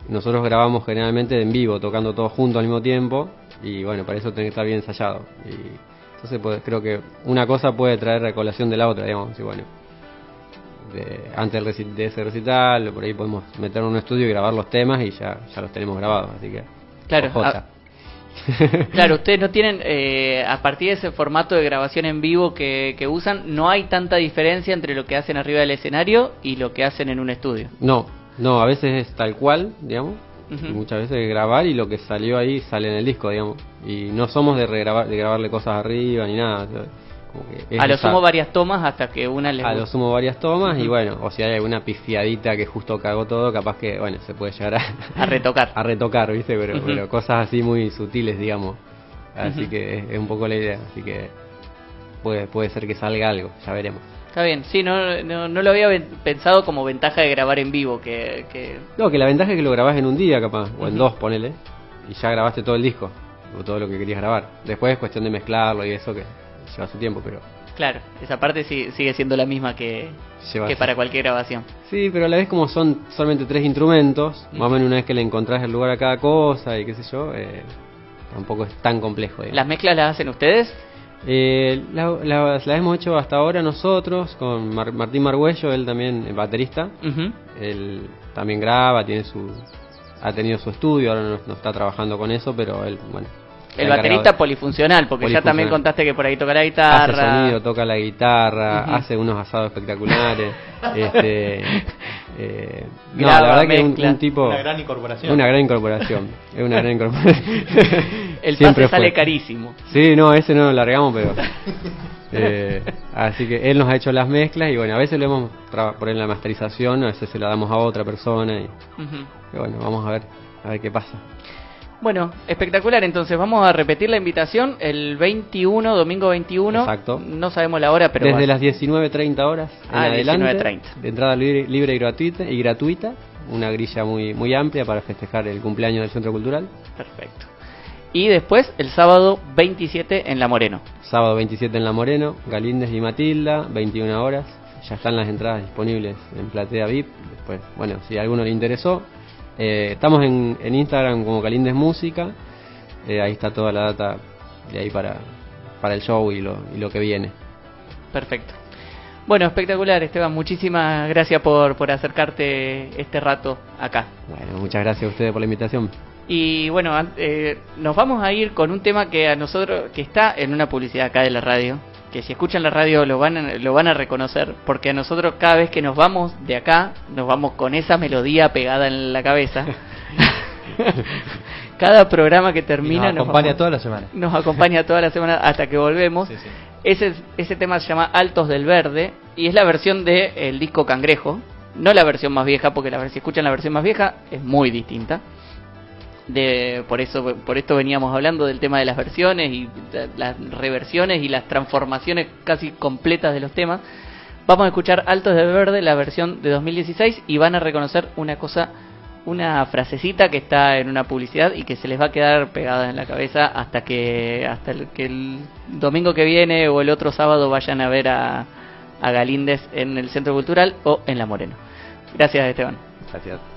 nosotros grabamos generalmente en vivo, tocando todos juntos al mismo tiempo, y bueno, para eso tiene que estar bien ensayado. Y entonces pues, creo que una cosa puede traer recolación de la otra, digamos, y bueno. De, antes de ese recital, por ahí podemos meter en un estudio y grabar los temas y ya, ya los tenemos grabados, así que... Claro, ojota. [LAUGHS] Claro, ustedes no tienen, eh, a partir de ese formato de grabación en vivo que, que usan, no hay tanta diferencia entre lo que hacen arriba del escenario y lo que hacen en un estudio. No, no, a veces es tal cual, digamos. Y muchas veces grabar y lo que salió ahí sale en el disco, digamos. Y no somos de regrabar, de grabarle cosas arriba ni nada. Es A lo sumo varias tomas hasta que una les a lo sumo varias tomas y bueno, o si hay alguna pifiadita que justo cagó todo, capaz que, bueno, se puede llegar a, A retocar. [LAUGHS] a retocar, ¿viste? Pero, pero cosas así muy sutiles, digamos. Así que es, es un poco la idea, así que puede, puede ser que salga algo, ya veremos. Está bien, sí, no, no, no lo había pensado como ventaja de grabar en vivo, que, que No, que la ventaja es que lo grabás en un día, capaz, o en dos, ponele, y ya grabaste todo el disco, o todo lo que querías grabar. Después es cuestión de mezclarlo y eso que lleva su tiempo, pero claro, esa parte sí- sigue siendo la misma que, que para cualquier grabación. Sí, pero a la vez como son solamente tres instrumentos, más o menos una vez que le encontrás el lugar a cada cosa y qué sé yo, eh, tampoco es tan complejo. digamos. ¿Las mezclas las hacen ustedes? Eh, la- la- las hemos hecho hasta ahora nosotros, con Mar- Martín Margüello, él también es baterista, Ujú. él también graba, tiene su ha tenido su estudio, ahora no, no está trabajando con eso, pero él, bueno. El baterista de- polifuncional, porque ya también contaste que por ahí toca la hace guitarra. sonido, toca la guitarra, hace unos asados espectaculares, [LAUGHS] este, [LAUGHS] eh, no, Graba, la verdad que un, mezcla. un tipo Una gran incorporación. una gran incorporación, es una gran incorporación. [LAUGHS] El Siempre pase sale carísimo. Sí, no, ese no lo largamos, pero. eh, así que él nos ha hecho las mezclas y bueno, a veces lo hemos por en la masterización, a veces se la damos a otra persona y, y bueno, vamos a ver, a ver qué pasa. Bueno, espectacular. Entonces vamos a repetir la invitación el 21, domingo 21. Exacto. No sabemos la hora, pero Desde las 19.30 horas en Ah, adelante, 19:30. de entrada libre, libre y gratuita, y gratuita, una grilla muy muy amplia para festejar el cumpleaños del Centro Cultural. Perfecto. Y después el sábado 27 en La Moreno. Sábado 27 en La Moreno, Galíndez y Matilda, 21 horas. Ya están las entradas disponibles en Platea VIP. Después, bueno, si a alguno le interesó, eh, estamos en, en Instagram como Galíndez Música. Eh, ahí está toda la data de ahí para, para el show y lo, y lo que viene. Perfecto. Bueno, espectacular, Esteban. Muchísimas gracias por, por acercarte este rato acá. Bueno, muchas gracias a ustedes por la invitación. Y bueno, eh, nos vamos a ir con un tema que a nosotros, que está en una publicidad acá de la radio, que si escuchan la radio lo van a, lo van a reconocer, porque a nosotros cada vez que nos vamos de acá, nos vamos con esa melodía pegada en la cabeza. [LAUGHS] cada programa que termina nos acompaña vamos- toda la semana. nos acompaña toda la semana hasta que volvemos. Sí, sí. Ese, ese tema se llama Altos del Verde y es la versión del el disco Cangrejo, no la versión más vieja, porque la, si escuchan la versión más vieja es muy distinta. De, por eso por esto veníamos hablando del tema de las versiones y de- las reversiones y las transformaciones casi completas de los temas. Vamos a escuchar Altos del Verde, la versión de 2016 y van a reconocer una cosa, una frasecita que está en una publicidad y que se les va a quedar pegada en la cabeza hasta que hasta el, que el domingo que viene o el otro sábado vayan a ver a, a Galíndez en el Centro Cultural o en La Moreno. Gracias Esteban. Gracias.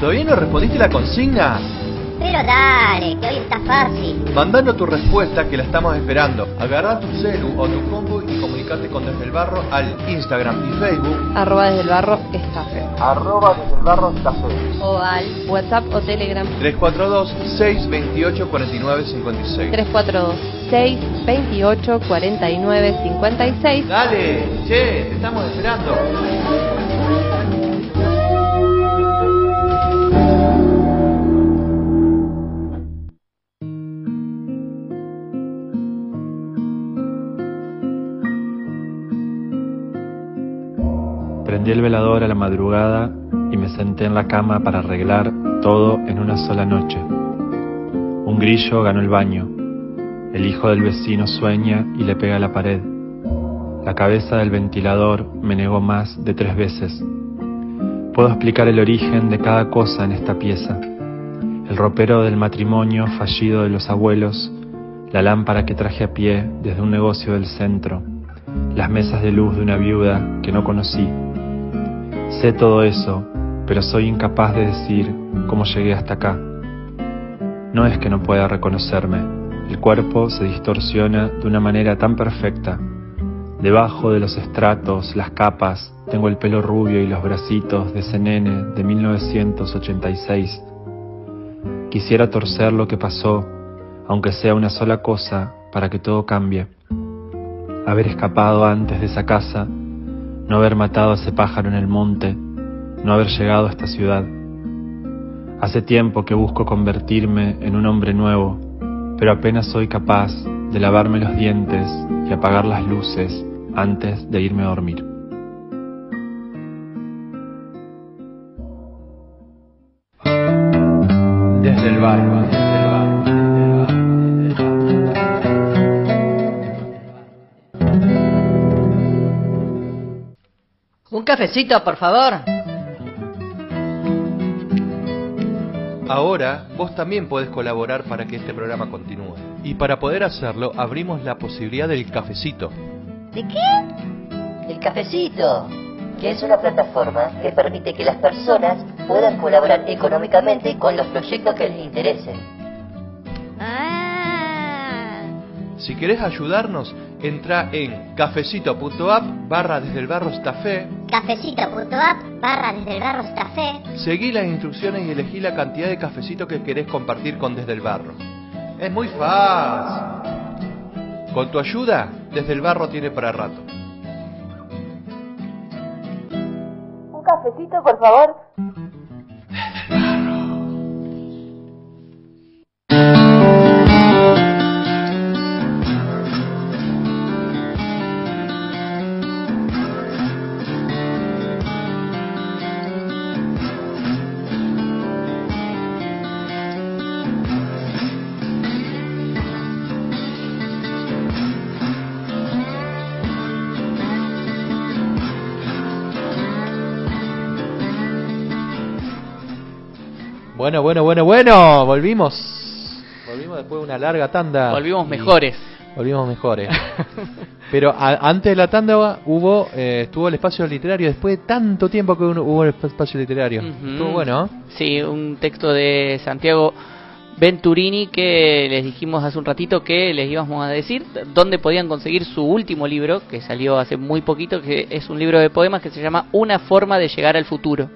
¿Todavía no respondiste la consigna? Pero dale, que hoy está fácil. Mandando tu respuesta que la estamos esperando. Agarra tu celu o tu combo y comunicate con Desde el Barro al Instagram y Facebook. Arroba desde el barro estafe. Arroba Desde el Barro Café. O al WhatsApp o Telegram 342-628-4956. 342 628 49 56. Dale, che, te estamos esperando. El velador a la madrugada y me senté en la cama para arreglar todo en una sola noche. Un grillo ganó el baño. El hijo del vecino sueña y le pega la pared. La cabeza del ventilador me negó más de tres veces. Puedo explicar el origen de cada cosa en esta pieza. El ropero del matrimonio fallido de los abuelos, la lámpara que traje a pie desde un negocio del centro, las mesas de luz de una viuda que no conocí. Sé todo eso, pero soy incapaz de decir cómo llegué hasta acá. No es que no pueda reconocerme, el cuerpo se distorsiona de una manera tan perfecta. Debajo de los estratos, las capas, tengo el pelo rubio y los bracitos de ese nene de 1986. Quisiera torcer lo que pasó, aunque sea una sola cosa, para que todo cambie. Haber escapado antes de esa casa, no haber matado a ese pájaro en el monte, no haber llegado a esta ciudad. Hace tiempo que busco convertirme en un hombre nuevo, pero apenas soy capaz de lavarme los dientes y apagar las luces antes de irme a dormir. Desde el barro, cafecito, por favor. Ahora vos también podés colaborar para que este programa continúe. Y para poder hacerlo abrimos la posibilidad del cafecito. ¿De qué? El cafecito, que es una plataforma que permite que las personas puedan colaborar económicamente con los proyectos que les interesen. Ah, Si querés ayudarnos, entra en cafecito.app barra desde el barro estafé, cafecito.app barra desde el barro café. seguí las instrucciones y elegí la cantidad de cafecito que querés compartir con Desde el Barro. Es muy fácil. Con tu ayuda, Desde el Barro tiene para rato. Un cafecito, por favor. Bueno, bueno, bueno, bueno, volvimos. Volvimos después de una larga tanda. Volvimos mejores. Volvimos mejores. [LAUGHS] Pero a- antes de la tanda hubo eh, estuvo el espacio literario. Después de tanto tiempo que hubo el esp- espacio literario. Estuvo bueno. Sí, un texto de Santiago Venturini que les dijimos hace un ratito que les íbamos a decir dónde podían conseguir su último libro, que salió hace muy poquito, que es un libro de poemas que se llama Una forma de llegar al futuro.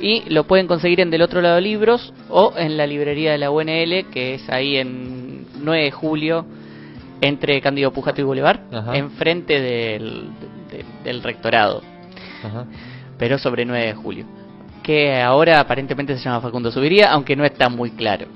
Y lo pueden conseguir en Del Otro Lado Libros o en la librería de la UNL, que es ahí en 9 de julio, entre Cándido Pujato y Boulevard, enfrente del, de- del rectorado, pero sobre 9 de julio. Que ahora aparentemente se llama Facundo Subiría, aunque no está muy claro.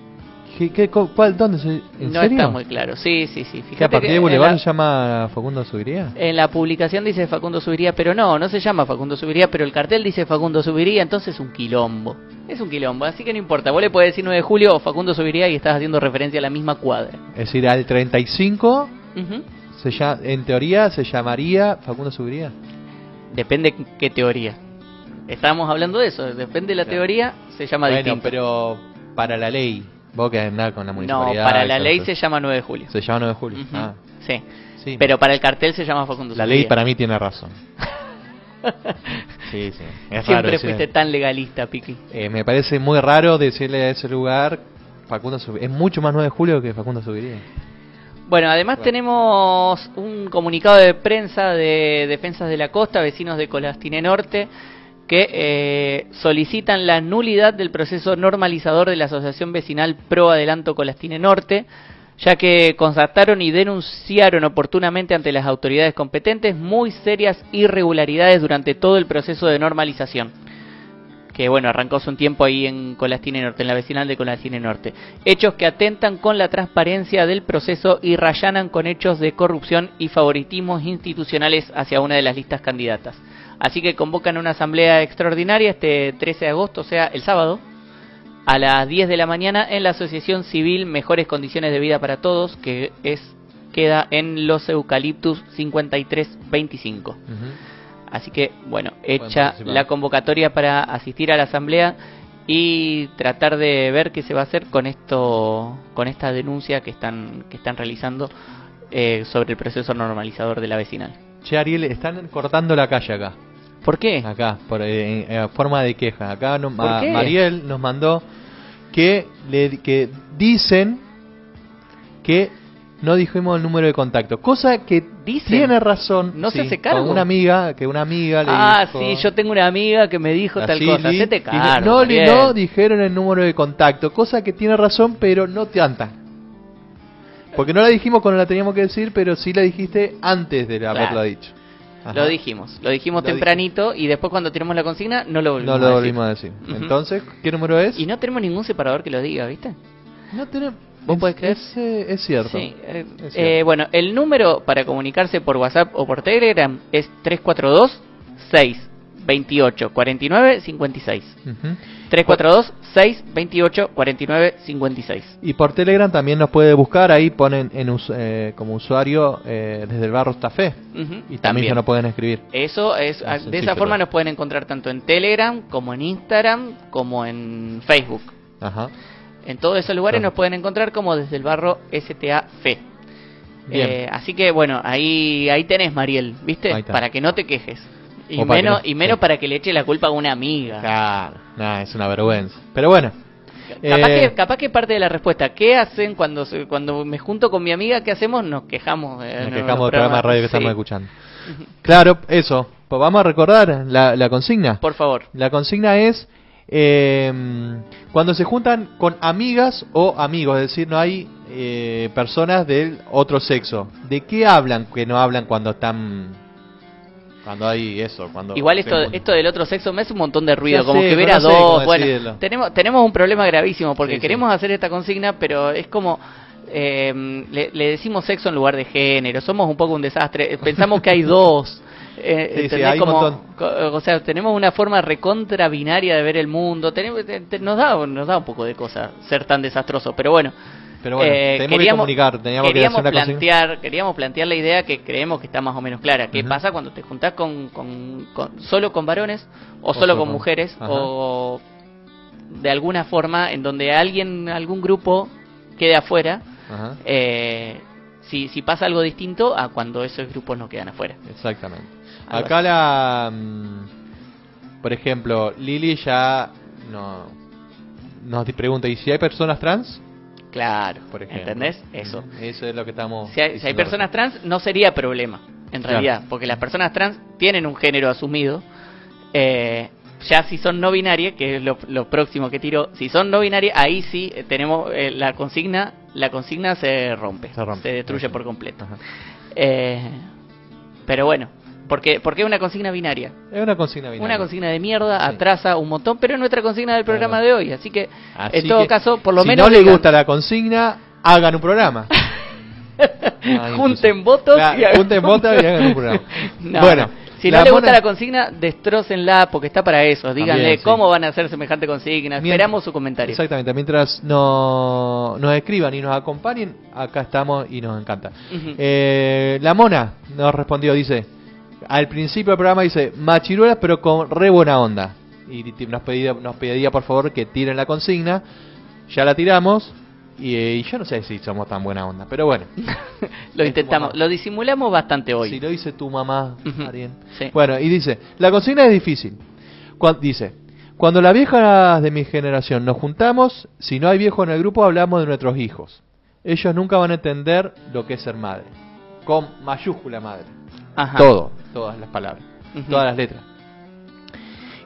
¿Qué, qué, cu- cuál, ¿Dónde se.? ¿En no serio? está muy claro. Sí, sí, sí. ¿Que a Fíjate partir que de Boulevard la- se llama Facundo Subiría? En la publicación dice Facundo Subiría, pero no, no se llama Facundo Subiría, pero el cartel dice Facundo Subiría, entonces es un quilombo. Es un quilombo, así que no importa. Vos le podés decir 9 de julio o Facundo Subiría y estás haciendo referencia a la misma cuadra. Es decir, al 35, Ujú. se llama, en teoría, se llamaría Facundo Subiría. Depende qué teoría. Estábamos hablando de eso, depende de la Claro. teoría, se llama bueno, distinto. pero para la ley, vos que andás con la no, municipalidad. para y la ley se llama 9 de julio. Se llama 9 de julio. Ujú. Ah, Sí. sí. Pero para el cartel se llama Facundo La ley para mí tiene razón. [LAUGHS] Sí, sí. Es raro Siempre decirle- fuiste tan legalista, Piqui. Eh, me parece muy raro decirle a ese lugar Facundo Subiría. Es mucho más 9 de julio que Facundo Subiría. Bueno, además Bueno. tenemos un comunicado de prensa de Defensas de la Costa, vecinos de Colastine Norte, que eh, solicitan la nulidad del proceso normalizador de la Asociación Vecinal Pro Adelanto Colastine Norte, ya que constataron y denunciaron oportunamente ante las autoridades competentes muy serias irregularidades durante todo el proceso de normalización que bueno, arrancó hace un tiempo ahí en Colastine Norte, en la vecinal de Colastine Norte. Hechos que atentan con la transparencia del proceso y rayanan con hechos de corrupción y favoritismos institucionales hacia una de las listas candidatas. Así que convocan una asamblea extraordinaria este 13 de agosto, o sea, el sábado, a las 10 de la mañana en la Asociación Civil Mejores Condiciones de Vida para Todos, que es queda en Los Eucaliptus 5325. Así que, bueno, hecha la convocatoria para asistir a la asamblea y tratar de ver qué se va a hacer con esto, con esta denuncia que están que están realizando eh, sobre el proceso normalizador de la vecinal. Che, Ariel, están cortando la calle acá. ¿Por qué? Acá, por, eh, en, en forma de queja. Acá no- ¿Por Ma- qué? Mariel nos mandó que, le, que dicen que no dijimos el número de contacto. Cosa que Dicen. tiene razón. No se hace cargo. Una amiga, que una amiga le Ah, dijo... sí, yo tengo una amiga que me dijo tal cosa. Hacete cargo. no, Mariel. no dijeron el número de contacto. Cosa que tiene razón, pero no tanta. Porque no la dijimos cuando la teníamos que decir, pero sí la dijiste antes de haberla Claro. dicho. Ajá. Lo dijimos, lo dijimos Lo tempranito y después cuando tenemos la consigna no lo volvimos No lo a decir. volvimos a decir. Ujú. Entonces, ¿qué número es? Y no tenemos ningún separador que lo diga, ¿viste? No tenemos. ¿Vos es, podés creer? Es, eh, es cierto. Sí, eh, Es eh, cierto. bueno, el número para comunicarse por WhatsApp o por Telegram es 342 628 49 56. Ujú. 342 628 49 56. Y por Telegram también nos puede buscar, ahí ponen en us- eh, como usuario eh, desde el barro. Ujú, Y también, ya nos pueden escribir. Eso es, Es de esa forma nos pueden encontrar tanto en Telegram como en Instagram como en Facebook. Ajá. En todos esos lugares Claro. nos pueden encontrar como desde el barro STA Fe. Bien. Eh, así que bueno, ahí ahí tenés Mariel, ¿viste? Para que no te quejes. Y menos no- y menos para que le eche la culpa a una amiga. Claro, nah, es una vergüenza. Pero bueno. Capaz, eh, que, capaz que parte de la respuesta, ¿qué hacen cuando se- cuando me junto con mi amiga? ¿Qué hacemos? Nos quejamos. eh, nos quejamos del programa de radio que sí. estamos escuchando. Claro, eso. Pues vamos a recordar la, la consigna. Por favor. La consigna es eh, cuando se juntan con amigas o amigos, es decir, no hay eh, personas del otro sexo. ¿De qué hablan que no hablan cuando están cuando hay eso? Cuando Igual esto, esto del otro sexo me hace un montón de ruido, Ya como sé, que ver a no dos. Bueno, decirlo. tenemos, tenemos un problema gravísimo porque Sí, sí. queremos hacer esta consigna, pero es como eh, le, le decimos sexo en lugar de género. Somos un poco un desastre. Pensamos que hay [LAUGHS] dos. Eh, Sí, sí, ¿entendés? hay un Como- montón. co- o sea, tenemos una forma recontra binaria de ver el mundo. Tenemos, te- te- nos da nos da un poco de cosa ser tan desastroso, pero bueno. Pero bueno, Eh, tenemos que queríamos- comunicar, teníamos que queríamos consigna. plantear, queríamos plantear la idea que creemos que está más o menos clara. ¿Qué pasa cuando te juntás con, con- con- solo con varones o, O solo solo con mujeres Ajá. o de alguna forma en donde alguien, algún grupo quede afuera? Ajá, eh, si, si pasa algo distinto a cuando esos grupos no quedan afuera. exactamente. Algo Acá la mm, por ejemplo, Lili ya no nos pregunta, ¿y si hay personas trans? Claro, Por ejemplo. ¿entendés? Eso. Eso es lo que estamos Si hay, si hay personas trans, no sería problema, en Claro. realidad, porque las personas trans tienen un género asumido. Eh, ya si son no binarias, que es lo, lo próximo que tiro, si son no binarias, ahí sí eh, tenemos eh, la consigna, la consigna se rompe, Se rompe. destruye Eso. por completo. Eh, pero bueno, Porque, porque es una consigna binaria. Es una consigna binaria. Una consigna de mierda, atrasa un montón, pero es nuestra consigna del programa de hoy. Así que, Así en todo que, caso, por lo si menos. no les digan, gusta la consigna, hagan un programa. [LAUGHS] Ah, junten votos y hagan- junten votos y hagan un programa. [LAUGHS] No, bueno, no. si no les gusta la consigna, destrócenla porque está para eso. Díganle También, sí. cómo van a hacer semejante consigna. Esperamos su comentario. Exactamente, mientras no, nos escriban y nos acompañen, acá estamos y nos encanta. Eh, la mona nos respondió, dice, al principio del programa dice, machiruelas pero con re buena onda. Y nos pedía, nos pedía por favor que tiren la consigna, ya la tiramos. Y, eh, y yo no sé si somos tan buena onda, pero bueno. [LAUGHS] Lo intentamos, lo disimulamos bastante hoy. Si lo dice tu mamá, Ariel. Sí. Bueno, y dice, la consigna es difícil. Dice, cuando las viejas de mi generación nos juntamos, si no hay viejo en el grupo, hablamos de nuestros hijos. Ellos nunca van a entender lo que es ser madre. Con mayúscula madre. Ajá. Todo, todas las palabras, todas las letras.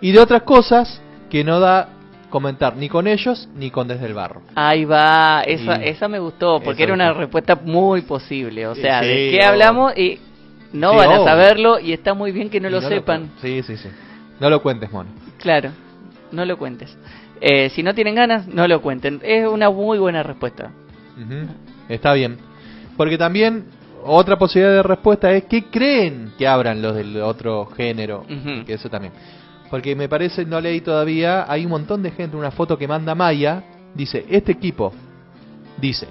Y de otras cosas que no da comentar ni con ellos ni con desde el barro. Ahí va, esa, Y- esa me gustó, porque era una respuesta muy posible. O Sí, sea, ¿de qué hablamos? Y no Sí, van a saberlo y está muy bien que no Y lo sepan. sí, sí, sí. No lo cuentes, mono. Claro, no lo cuentes. Eh, si no tienen ganas, no lo cuenten. Es una muy buena respuesta. Está bien. Porque también otra posibilidad de respuesta es ¿qué creen que abran los del otro género? Que eso también. Porque me parece, no leí todavía, hay un montón de gente, una foto que manda Maya, dice, este equipo, dice,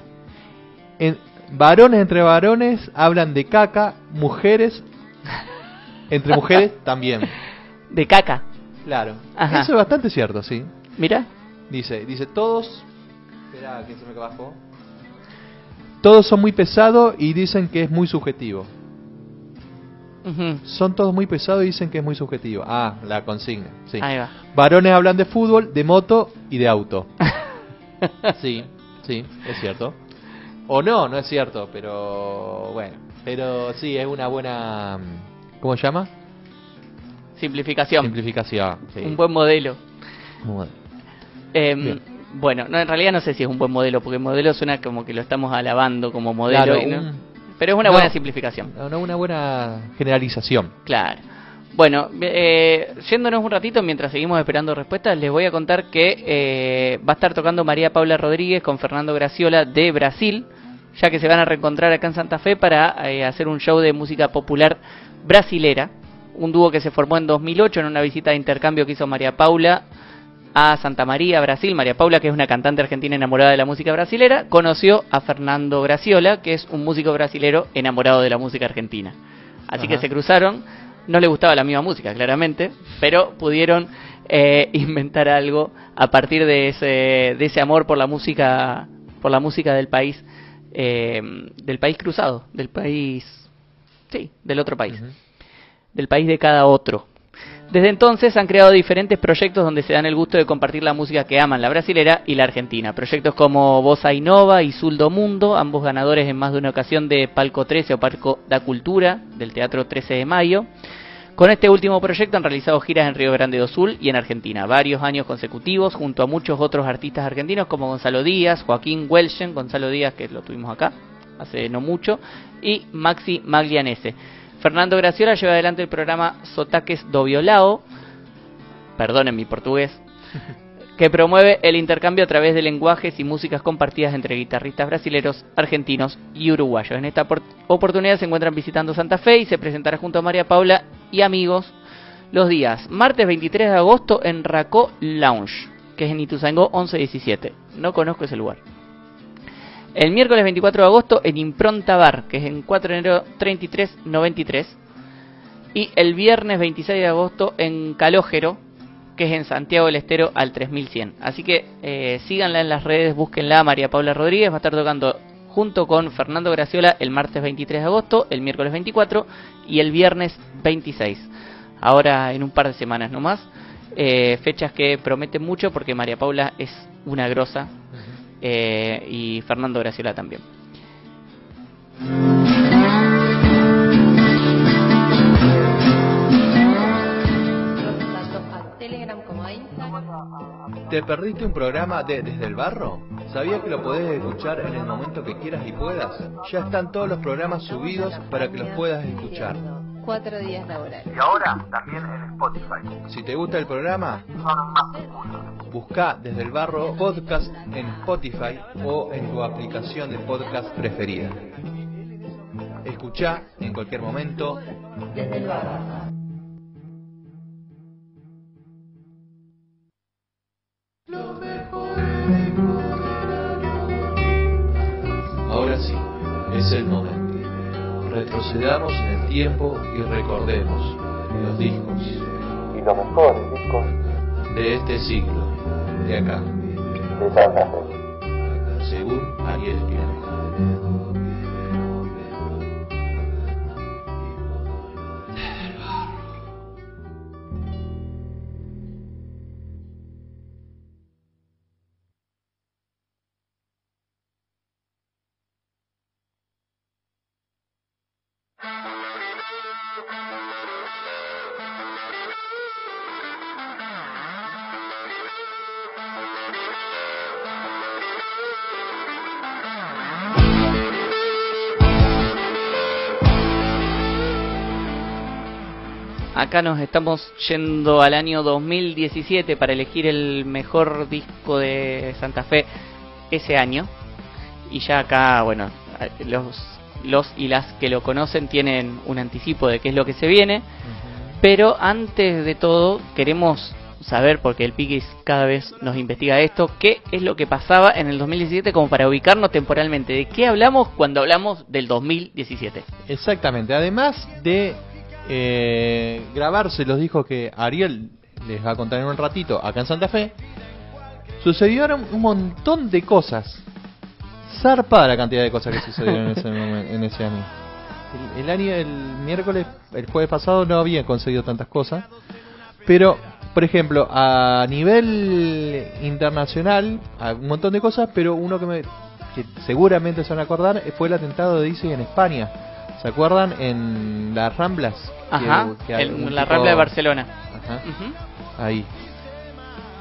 en, varones entre varones hablan de caca, mujeres entre [LAUGHS] mujeres también. De caca. Claro. Ajá. Eso es bastante cierto, sí. Mira. Dice, dice todos. Espera, que se me bajó. Todos son muy pesados y dicen que es muy subjetivo. Son todos muy pesados y dicen que es muy subjetivo. Ah, la consigna. Sí. Ahí va. Varones hablan de fútbol, de moto y de auto. [LAUGHS] sí, sí, es cierto. O no, no es cierto, pero bueno. Pero sí, es una buena. ¿Cómo se llama? Simplificación. Simplificación. sí. Un buen modelo. Muy- Em, Bien. Bueno, no, en realidad no sé si es un buen modelo, porque modelo suena como que lo estamos alabando como modelo. Claro, y no- un- Pero es una no. buena simplificación. Una, una buena generalización. Claro. Bueno, eh, yéndonos un ratito mientras seguimos esperando respuestas, les voy a contar que eh, va a estar tocando María Paula Rodríguez con Fernando Graciola de Brasil, ya que se van a reencontrar acá en Santa Fe para eh, hacer un show de música popular brasilera, un dúo que se formó en 2008 en una visita de intercambio que hizo María Paula a Santa María, Brasil. María Paula, que es una cantante argentina enamorada de la música brasilera, conoció a Fernando Graciola, que es un músico brasilero enamorado de la música argentina. Así que se cruzaron, no le gustaba la misma música, claramente, pero pudieron eh, [LAUGHS] inventar algo a partir de ese, de ese amor por la música, por la música del país, eh, del país cruzado, del país, sí, del otro país, del país de cada otro. Desde entonces han creado diferentes proyectos donde se dan el gusto de compartir la música que aman, la brasilera y la argentina. Proyectos como Bossa Innova y Suldo Mundo, ambos ganadores en más de una ocasión de Palco 13 o Palco da Cultura del Teatro 13 de Mayo. Con este último proyecto han realizado giras en Río Grande do Sul y en Argentina, varios años consecutivos, junto a muchos otros artistas argentinos como Gonzalo Díaz, Joaquín Welchen, Gonzalo Díaz, que lo tuvimos acá hace no mucho, y Maxi Maglianese. Fernando Graciola lleva adelante el programa Sotaques do Violao, perdonen mi portugués, [LAUGHS] que promueve el intercambio a través de lenguajes y músicas compartidas entre guitarristas brasileros, argentinos y uruguayos. En esta por- oportunidad se encuentran visitando Santa Fe y se presentará junto a María Paula y amigos los días martes 23 de agosto en Racó Lounge, que es en Ituzaingó 1117. No conozco ese lugar. El miércoles 24 de agosto en Impronta Bar, que es en 4 de enero 3393. Y el viernes 26 de agosto en Calógero, que es en Santiago del Estero al 3100. Así que eh, síganla en las redes, búsquenla. María Paula Rodríguez va a estar tocando junto con Fernando Graciola el martes 23 de agosto, el miércoles 24 y el viernes 26. Ahora en un par de semanas nomás. Eh, fechas que prometen mucho porque María Paula es una grosa eh, y Fernando Graciola también. ¿Te perdiste un programa de Desde el Barro? ¿Sabías que lo podés escuchar en el momento que quieras y puedas? Ya están todos los programas subidos para que los puedas escuchar. cuatro días laborales. Y ahora también en Spotify. Si te gusta el programa, busca desde el barro podcast en Spotify o en tu aplicación de podcast preferida. Escucha en cualquier momento Desde el barro. Ahora sí, es el momento. Retrocedamos en el tiempo y recordemos los discos Y los mejores discos de este siglo, de acá, de Santa Fe. según Ariel. Acá nos estamos yendo al año 2017 para elegir el mejor disco de Santa Fe ese año. Y ya acá, bueno, los, los y las que lo conocen tienen un anticipo de qué es lo que se viene. Pero antes de todo, queremos saber, porque el Piquis cada vez nos investiga esto, qué es lo que pasaba en el 2017 como para ubicarnos temporalmente. ¿De qué hablamos cuando hablamos del 2017? Exactamente, además de eh, grabarse los discos que Ariel les va a contar en un ratito acá en Santa Fe, sucedieron un montón de cosas. Zarpada la cantidad de cosas que sucedieron en ese, momen- en ese año. El, el año, el miércoles, el jueves pasado no había conseguido tantas cosas, pero, por ejemplo, a nivel internacional, un montón de cosas, pero uno que, me, que seguramente se van a acordar fue el atentado de Disney en España. ¿Se acuerdan? En las Ramblas. Ajá, que en la tipo- Rambla de Barcelona. Ajá. Ahí.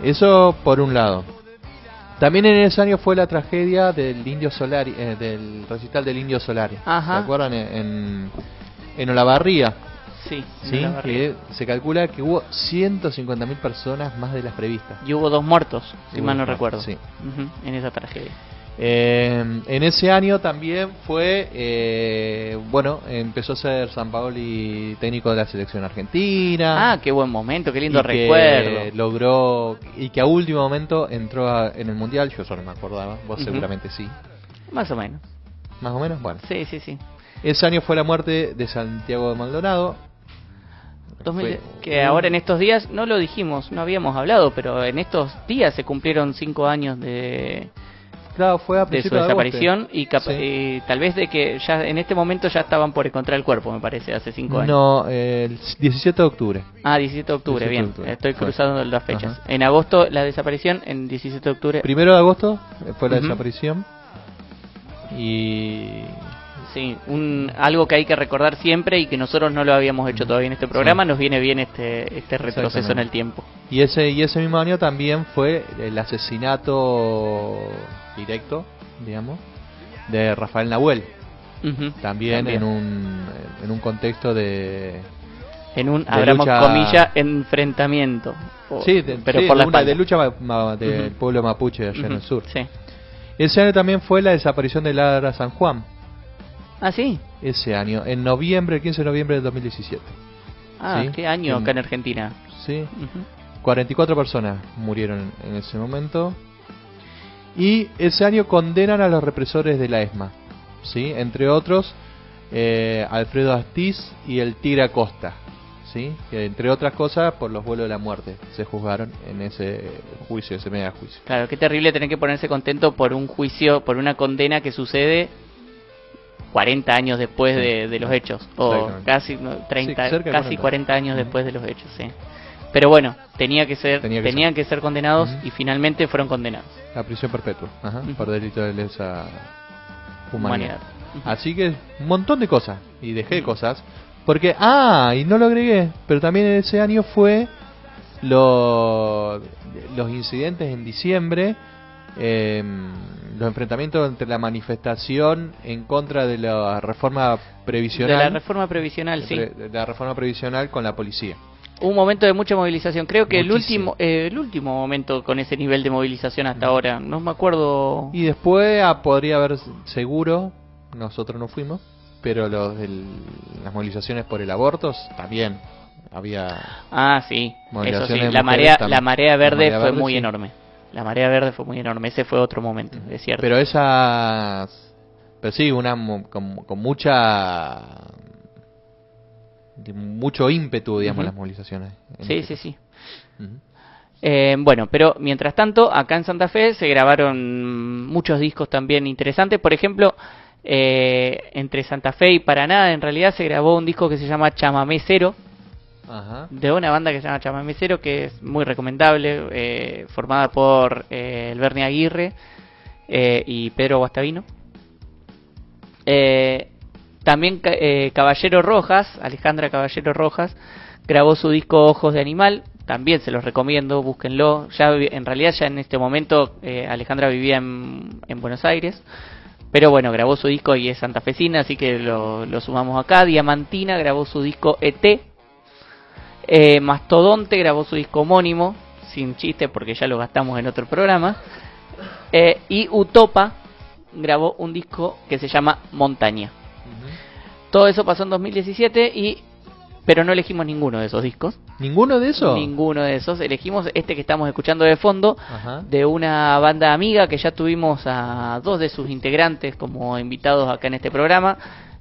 Eso por un lado. También en ese año fue la tragedia del Indio Solari, eh, del recital del Indio Solari. Ajá. ¿Se acuerdan? En, en, Olavarría. Sí, Sí, que se calcula que hubo 150.000 personas más de las previstas. Y hubo dos muertos, si Hubo mal no recuerdo. Ujú, en esa tragedia. Eh, en ese año también fue, eh, bueno, empezó a ser San Paoli técnico de la selección argentina. Ah, qué buen momento, qué lindo y que recuerdo. logró y que a último momento entró a- en el mundial. Yo solo me acordaba, vos seguramente sí. Más o menos. Más o menos, bueno. Sí, sí, sí. Ese año fue la muerte de Santiago de Maldonado. 2000 Fue que ahora en estos días, no lo dijimos, no habíamos hablado, pero en estos días se cumplieron cinco años de, Claro, fue a de su de desaparición agosto. y, Sí. y tal vez de que ya en este momento ya estaban por encontrar el cuerpo, me parece, hace cinco años. No, eh, el 17 de octubre. Ah, 17 de octubre, 17 de bien. octubre, Estoy cruzando las fechas. Ajá. En agosto la desaparición, en 17 de octubre. Primero de agosto fue la Ujú. desaparición. Y Sí, un, algo que hay que recordar siempre y que nosotros no lo habíamos hecho todavía en este programa, nos viene bien este, este retroceso en el tiempo. Y ese, y ese mismo año también fue el asesinato directo, digamos, de Rafael Nahuel. También, también. en un en un contexto de En un, de abramos lucha- comillas, enfrentamiento. O- sí, de, pero sí, por la una- de lucha ma- ma- del pueblo mapuche allá en el sur. Sí. Ese año también fue la desaparición de Lara San Juan. Ah, sí. Ese año, en noviembre, el 15 de noviembre del 2017. Ah, Sí, qué año en- acá en Argentina. Sí. Ujú. 44 personas murieron en ese momento. Y ese año condenan a los represores de la ESMA. ¿sí? Entre otros, eh, Alfredo Astiz y el Tigre Acosta. ¿sí? Que entre otras cosas, por los vuelos de la muerte se juzgaron en ese juicio, ese mega juicio. Claro, qué terrible tener que ponerse contento por un juicio, por una condena que sucede 40 años después de, de los hechos. O casi no, 30, Sí, cerca de casi 40. 40 años después de los hechos, sí. Pero bueno, tenía que ser, Tenía que tenían ser. que ser condenados y finalmente fueron condenados. La prisión perpetua, ajá, por delito de lesa humanidad. Así que un montón de cosas. Y dejé cosas. Porque, ah, y no lo agregué, pero también ese año fue lo- los incidentes en diciembre, eh, los enfrentamientos entre la manifestación en contra de la reforma previsional. De la reforma previsional, sí. de la reforma previsional con la policía. Un momento de mucha movilización. Creo que el último, eh, el último momento con ese nivel de movilización hasta ahora. No me acuerdo. Y después ah, podría haber seguro, nosotros no fuimos, pero los del- las movilizaciones por el aborto también había Ah, sí. Eso sí. La marea, la marea verde La marea fue verde, muy sí. enorme. La marea verde fue muy enorme. Ese fue otro momento, es cierto. Pero esas. Pero sí, una con, con mucha. mucho ímpetu, digamos, las movilizaciones. Sí, este sí, sí. Eh, bueno, pero mientras tanto, acá en Santa Fe se grabaron muchos discos también interesantes. Por ejemplo, eh, entre Santa Fe y Paraná, en realidad se grabó un disco que se llama Chamamé Cero, Ajá. de una banda que se llama Chamamé Cero, que es muy recomendable, eh, formada por eh, el Bernie Aguirre eh, y Pedro Guastavino. Eh, también ca- eh, Caballero Rojas, Alejandra Caballero Rojas, grabó su disco Ojos de Animal, también se los recomiendo, búsquenlo. Ya en realidad ya en este momento eh, Alejandra vivía en, en Buenos Aires, pero bueno, grabó su disco y es santafesina, así que lo, lo sumamos acá. Diamantina grabó su disco ET. Eh, Mastodonte grabó su disco homónimo, sin chiste porque ya lo gastamos en otro programa. Eh, y Utopa grabó un disco que se llama Montaña. Todo eso pasó en 2017 y pero no elegimos ninguno de esos discos. ¿Ninguno de esos? Ninguno de esos. Elegimos este que estamos escuchando de fondo Ajá. de una banda amiga que ya tuvimos a dos de sus integrantes como invitados acá en este programa.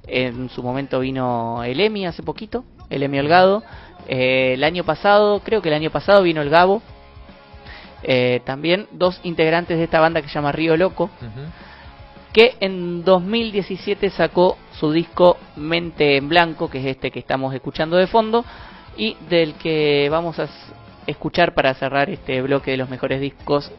En su momento vino el Emi hace poquito, el Emi Holgado. Eh, el año pasado, creo que el año pasado vino el Gabo. Eh, también dos integrantes de esta banda que se llama Río Loco, que en 2017 sacó su disco Mente en Blanco, que es este que estamos escuchando de fondo, y del que vamos a escuchar para cerrar este bloque de los mejores discos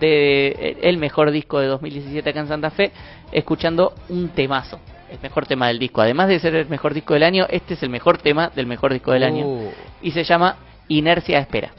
de el mejor disco de 2017 acá en Santa Fe, escuchando un temazo, el mejor tema del disco. Además de ser el mejor disco del año, este es el mejor tema del mejor disco del año Uh. y se llama Inercia Espera.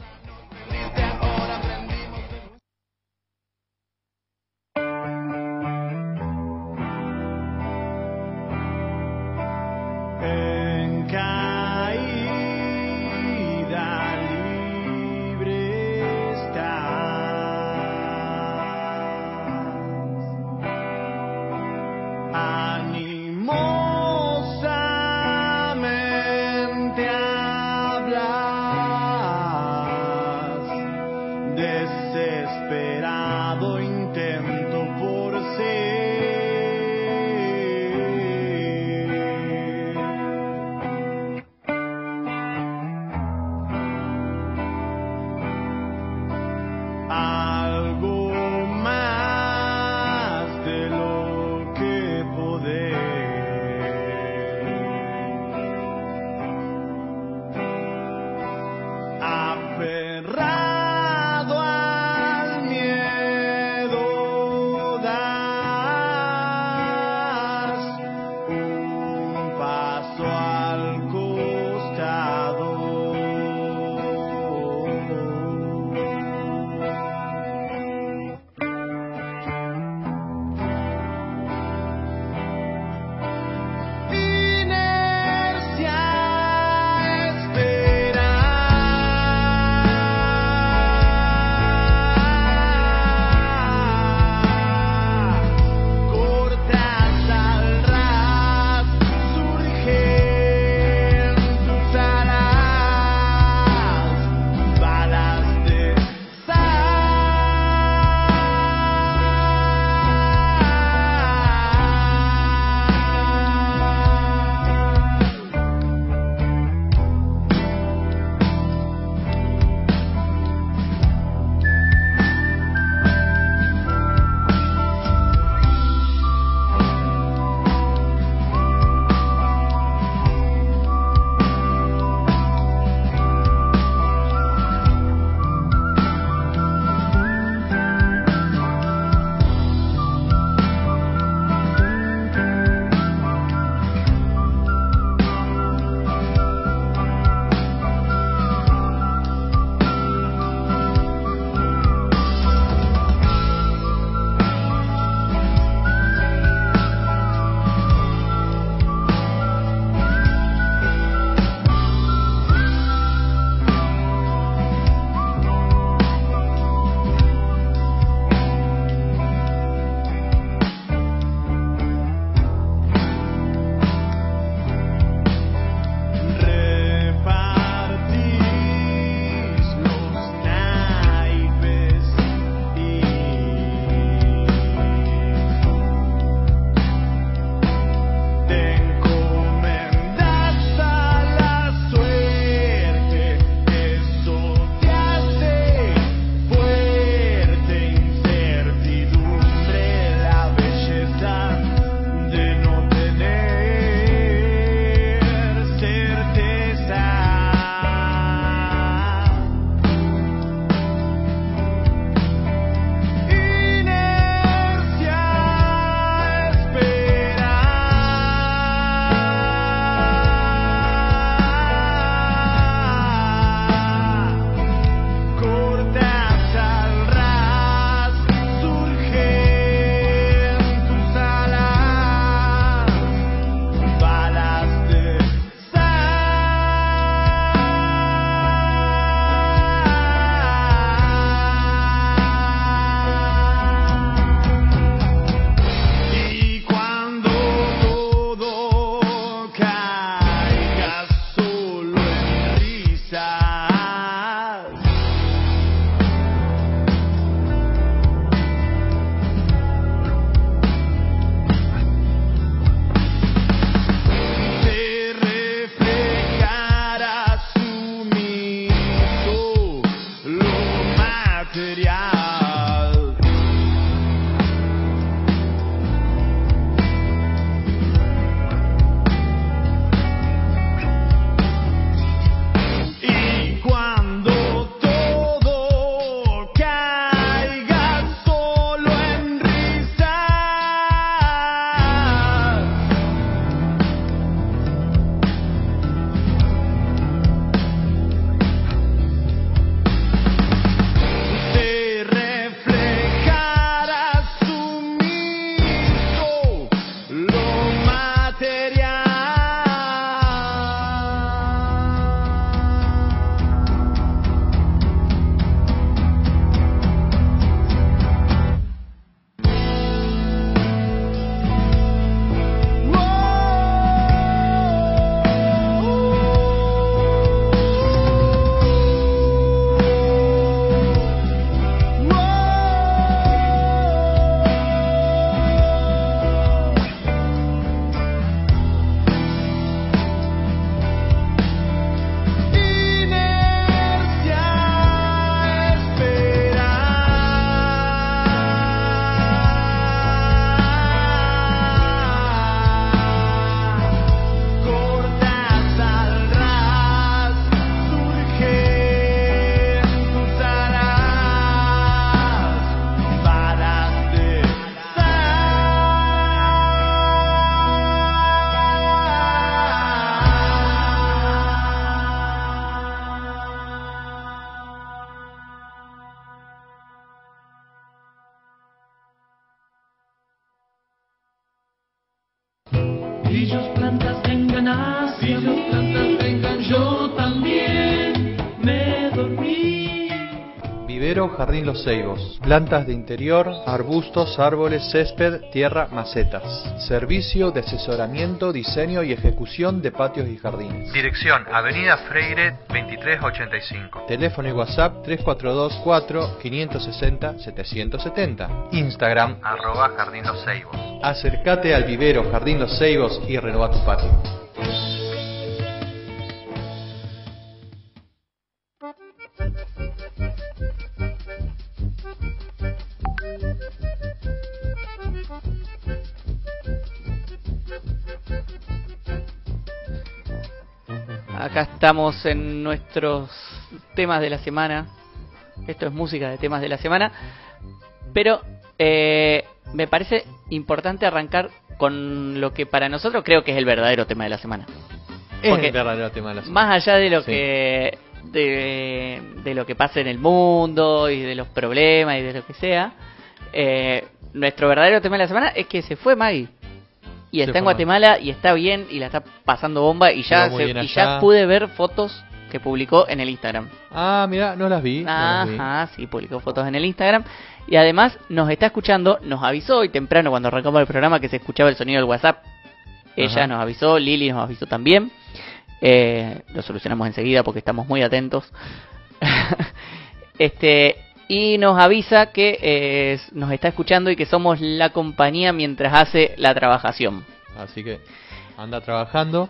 Si sus plantas tengan ácido, si plantas tengan yo Vivero Jardín Los Ceibos. Plantas de interior, arbustos, árboles, césped, tierra, macetas. Servicio de asesoramiento, diseño y ejecución de patios y jardines. Dirección Avenida Freire 2385. Teléfono y WhatsApp 3424 560 770. Instagram arroba Jardín Los Ceibos. Acércate al vivero Jardín Los Ceibos y renueva tu patio. Acá estamos en nuestros temas de la semana. Esto es música de temas de la semana. Pero eh, me parece importante arrancar con lo que para nosotros creo que es el verdadero tema de la semana. Es Porque el verdadero tema de la semana. Más allá de lo Sí. que de, de lo que pasa en el mundo y de los problemas y de lo que sea, eh, nuestro verdadero tema de la semana es que se fue Maggie. Y está en Guatemala y está bien y la está pasando bomba y ya, se- y ya pude ver fotos que publicó en el Instagram. Ah, mira, no las vi. no las vi. Ajá, sí, publicó fotos en el Instagram. Y además nos está escuchando, nos avisó hoy temprano cuando arrancamos el programa que se escuchaba el sonido del WhatsApp. Ella Ajá. nos avisó, Lili nos avisó también. Eh, lo solucionamos enseguida porque estamos muy atentos. [LAUGHS] este Y nos avisa que eh, nos está escuchando y que somos la compañía mientras hace la trabajación. Así que anda trabajando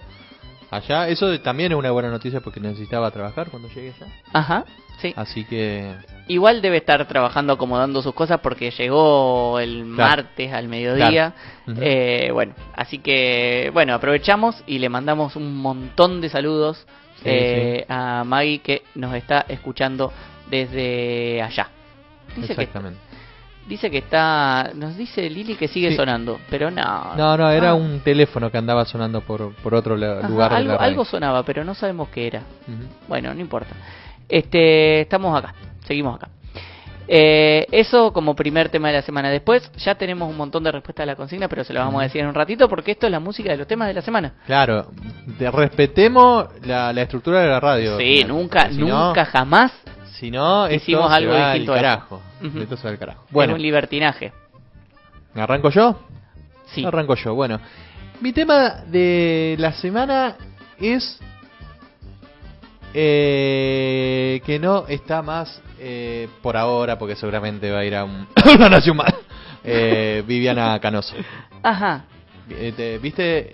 allá. Eso también es una buena noticia porque necesitaba trabajar cuando llegue allá. Ajá, sí. Así que Igual debe estar trabajando acomodando sus cosas porque llegó el Claro. martes al mediodía. Claro. Eh, bueno, así que bueno, aprovechamos y le mandamos un montón de saludos Sí, eh, a Maggie que nos está escuchando desde allá. Dice que, dice que está, nos dice Lili que sigue Sí. sonando, pero no. No, no, era Ah, un teléfono que andaba sonando por, por otro ajá, lugar de algo, la radio. algo sonaba, pero no sabemos qué era. Bueno, no importa. Este, estamos acá, seguimos acá. Eh, eso como primer tema de la semana. Después ya tenemos un montón de respuestas a la consigna, pero se lo vamos a decir en un ratito porque esto es la música de los temas de la semana. Claro, de- respetemos la, la estructura de la radio. Sí, nunca, Si no- nunca jamás Si no, esto hicimos se algo va al distinto a esto. carajo. Esto se va al carajo. es Bueno, un libertinaje. ¿arranco yo? Sí. Arranco yo. Bueno, mi tema de la semana es eh, que no está más eh, por ahora, porque seguramente va a ir a un- [COUGHS] una nación más. Eh, Viviana Canoso. Ajá. Eh, te- ¿Viste?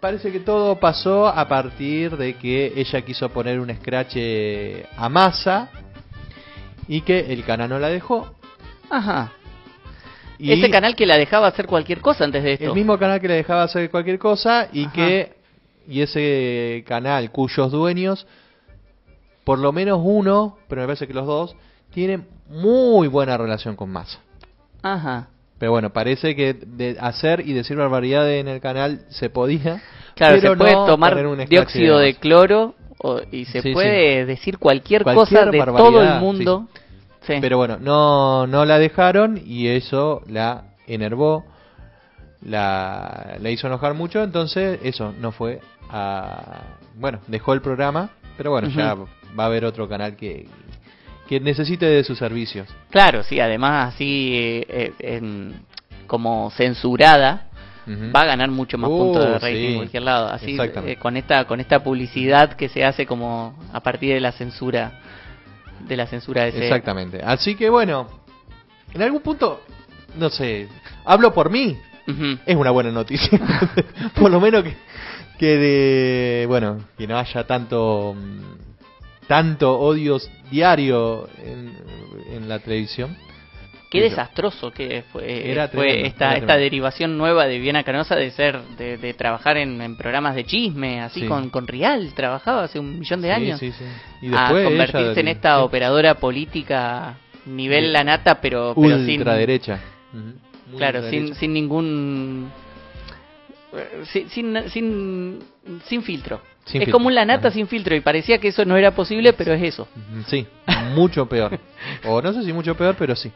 Parece que todo pasó a partir de que ella quiso poner un scratch eh, a masa y que el canal no la dejó. Ajá. Y Ese canal que la dejaba hacer cualquier cosa antes de esto. el mismo canal que le dejaba hacer cualquier cosa y Ajá. que y ese canal cuyos dueños por lo menos uno, pero me parece que los dos tienen muy buena relación con masa. Ajá. Pero bueno, parece que de hacer y decir barbaridades en el canal se podía. Claro, pero se puede no tomar un dióxido de cloro o- y se Sí, puede decir cualquier, Cualquier cosa de todo el mundo. Sí. Pero bueno, no, no la dejaron y eso la enervó, la, la hizo enojar mucho, entonces eso no fue a... Bueno, dejó el programa, pero bueno, ya va a haber otro canal que, que necesite de sus servicios. Claro, sí, además así eh, en- como censurada va a ganar mucho más Uh, puntos de rating sí. en cualquier lado. Así eh, con esta con esta publicidad que se hace como a partir de la censura de la censura de ese Exactamente. Así que bueno, en algún punto, no sé, hablo por mí, es una buena noticia. [LAUGHS] por lo menos que, que de, bueno, que no haya tanto mm, tanto odios diario en, en la televisión. Qué Eso. desastroso que fue, Era fue tremendo, esta, era esta derivación nueva de Viviana Canosa de ser, de, de trabajar en, en programas de chisme, así Sí. con, con Real, trabajaba hace un millón de Sí, años. sí, sí. Y a convertirse ella- en esta operadora política nivel la nata, pero, pero sin, ultraderecha. Ujú. Muy claro, sin, sin ningún, eh, sin, sin, sin, sin filtro. Sin es filtro. como un la nata Ajá. sin filtro y parecía que eso no era posible, pero es eso. Sí, mucho peor. o no sé si mucho peor, pero sí.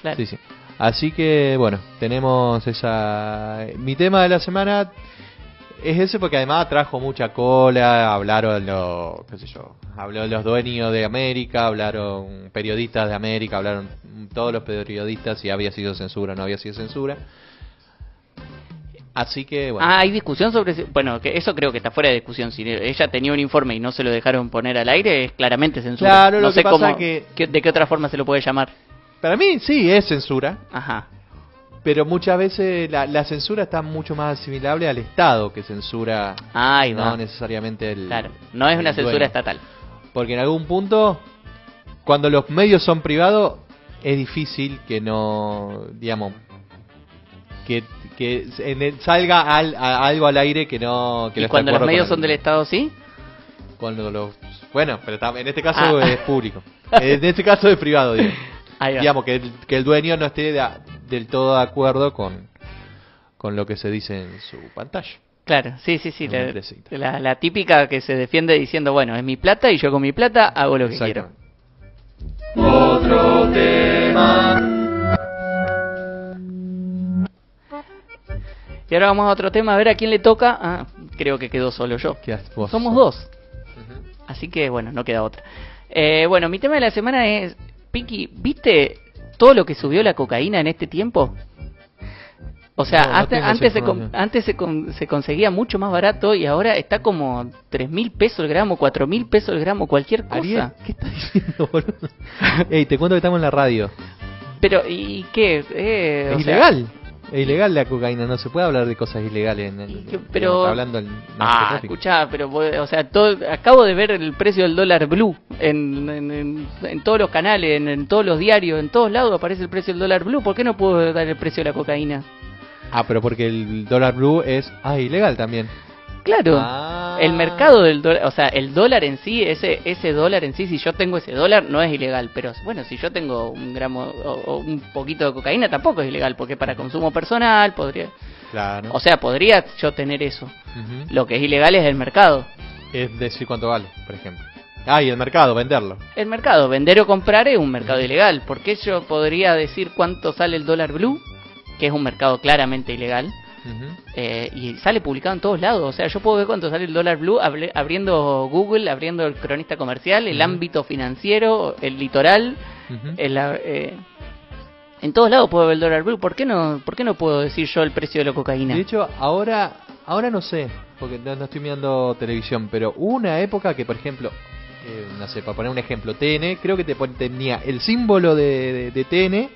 Claro. Sí, sí. Así que bueno, tenemos esa... Mi tema de la semana Es ese porque además trajo mucha cola, hablaron los, qué sé yo, habló los dueños de América, hablaron periodistas de América, hablaron todos los periodistas si había sido censura o no había sido censura. Así que, bueno. Ah, hay discusión sobre... Bueno, que eso creo que está fuera de discusión. Si ella tenía un informe y no se lo dejaron poner al aire, es claramente censura. Claro, no lo sé que pasa cómo, que- qué- de qué otra forma se lo puede llamar. Para mí sí es censura, Ajá. pero muchas veces la, la censura está mucho más asimilable al Estado que censura, Ahí no va. necesariamente el... Claro, no es una censura dueño. estatal. Porque en algún punto, cuando los medios son privados, es difícil que no, digamos, que, que en el- salga al- a- algo al aire que no... Que ¿Y no cuando los medios son el- del Estado, sí? Cuando los... Bueno, pero en este caso Ah. es público. [LAUGHS] En este caso es privado, va. Digamos, que el, que el dueño no esté de- del todo de acuerdo con, con lo que se dice en su pantalla. Claro, sí, sí, sí. La- la típica que se defiende diciendo, bueno, es mi plata y yo con mi plata hago lo que quiero. Otro tema. Y ahora vamos a otro tema, a ver a quién le toca. Ah, creo que quedó solo yo. vos? Somos dos. Así que bueno, no queda otra. Eh, bueno, mi tema de la semana es, Pinky, ¿viste todo lo que subió la cocaína en este tiempo? O sea, No, no antes, se, con- antes se, con- se conseguía mucho más barato y ahora está como tres mil pesos el gramo, cuatro mil pesos el gramo, cualquier cosa. Ariel, ¿qué estás diciendo, boludo? [LAUGHS] Ey, te cuento que estamos en la radio. Pero, ¿y qué? Eh, o es sea, ilegal. Es ilegal la cocaína, no se puede hablar de cosas ilegales en el, pero- hablando Ah, escuchá, pero o sea, todo, acabo de ver el precio del dólar blue en, en, en- en todos los canales, en, en todos los diarios, en todos lados aparece el precio del dólar blue. ¿Por qué no puedo dar el precio de la cocaína? Ah, pero porque el dólar blue es ah, ilegal también. Claro, Ah. El mercado del dólar, o sea, el dólar en sí, ese ese dólar en sí, si yo tengo ese dólar, no es ilegal. Pero bueno, si yo tengo un gramo o, o un poquito de cocaína, tampoco es ilegal, porque para consumo personal podría. Claro. O sea, podría yo tener eso. Lo que es ilegal es el mercado. Es decir cuánto vale, por ejemplo. Ah, y el mercado, venderlo. El mercado, vender o comprar es un mercado ilegal. ¿Por qué yo podría decir cuánto sale el dólar blue? Que es un mercado claramente ilegal. Ujú. eh, y sale publicado en todos lados. O sea, yo puedo ver cuánto sale el dólar blue abriendo Google, abriendo el cronista comercial, el ámbito financiero, el litoral. El, eh, en todos lados puedo ver el dólar blue. ¿Por qué no, por qué no puedo decir yo el precio de la cocaína? De hecho, ahora ahora no sé, porque no, no estoy mirando televisión, pero hubo una época que, por ejemplo, eh, no sé, para poner un ejemplo, TN, creo que te tenía el símbolo de, de, de TN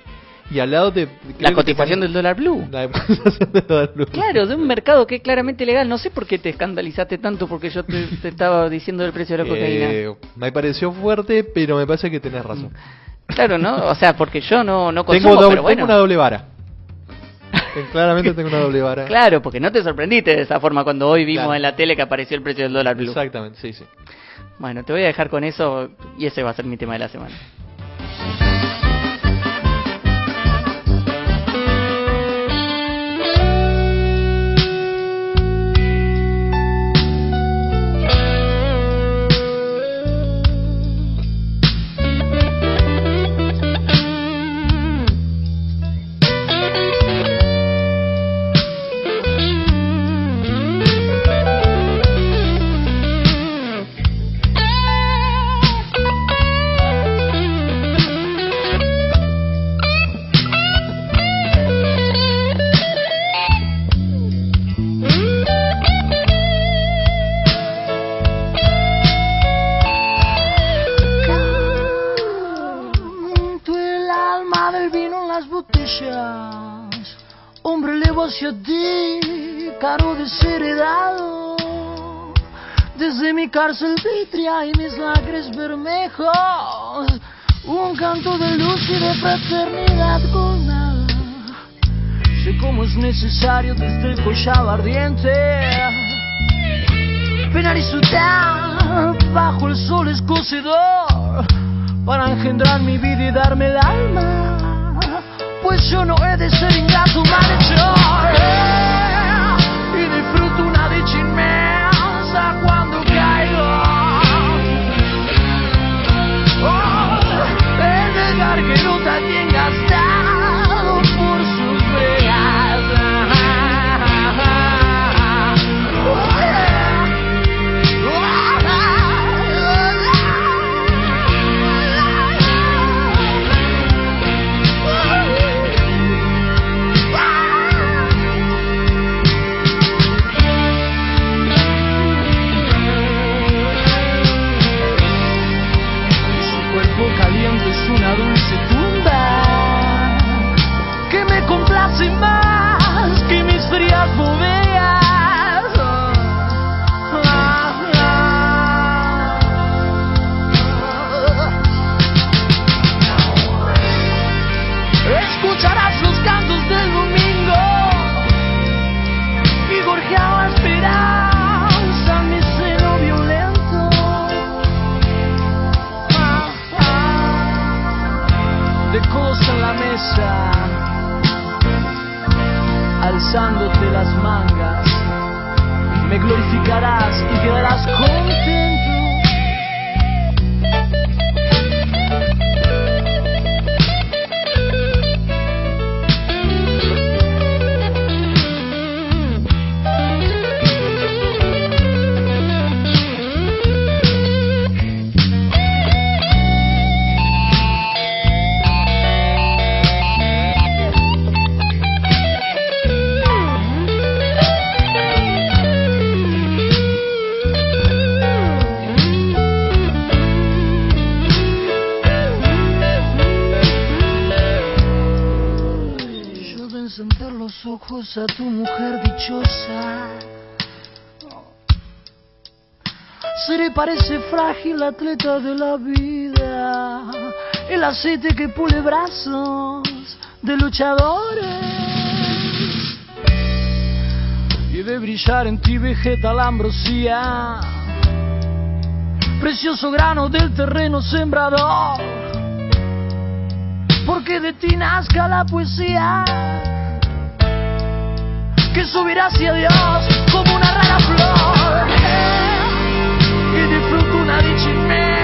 y al lado te... la cotización del dólar blue. La [LAUGHS] cotización del dólar blue. Claro, de un mercado que es claramente legal. No sé por qué te escandalizaste tanto porque yo te, te estaba diciendo el precio de la cocaína. Eh, me pareció fuerte, pero me parece que tenés razón. Claro, ¿no? O sea, porque yo no, no tengo, consumo, doble- pero bueno. tengo una doble vara. [LAUGHS] Claramente tengo una doble vara. Claro, porque no te sorprendiste de esa forma cuando hoy vimos Claro. en la tele que apareció el precio del dólar blue. Exactamente, sí, sí. Bueno, te voy a dejar con eso y ese va a ser mi tema de la semana. Cárcel vitria y mis lacres bermejos. Un canto de luz y de fraternidad con. Sé cómo es necesario desde el collado ardiente penar y sudar bajo el sol escocedor para engendrar mi vida y darme el alma. Pues yo no he de ser ingrato malhechor los ojos a tu mujer dichosa. Seré parece frágil atleta de la vida, el aceite que pule brazos de luchadores. Y de brillar en ti vegeta la ambrosía, precioso grano del terreno sembrador porque de ti nazca la poesía que subirá hacia Dios como una rara flor. Y disfruto una dicha inmensa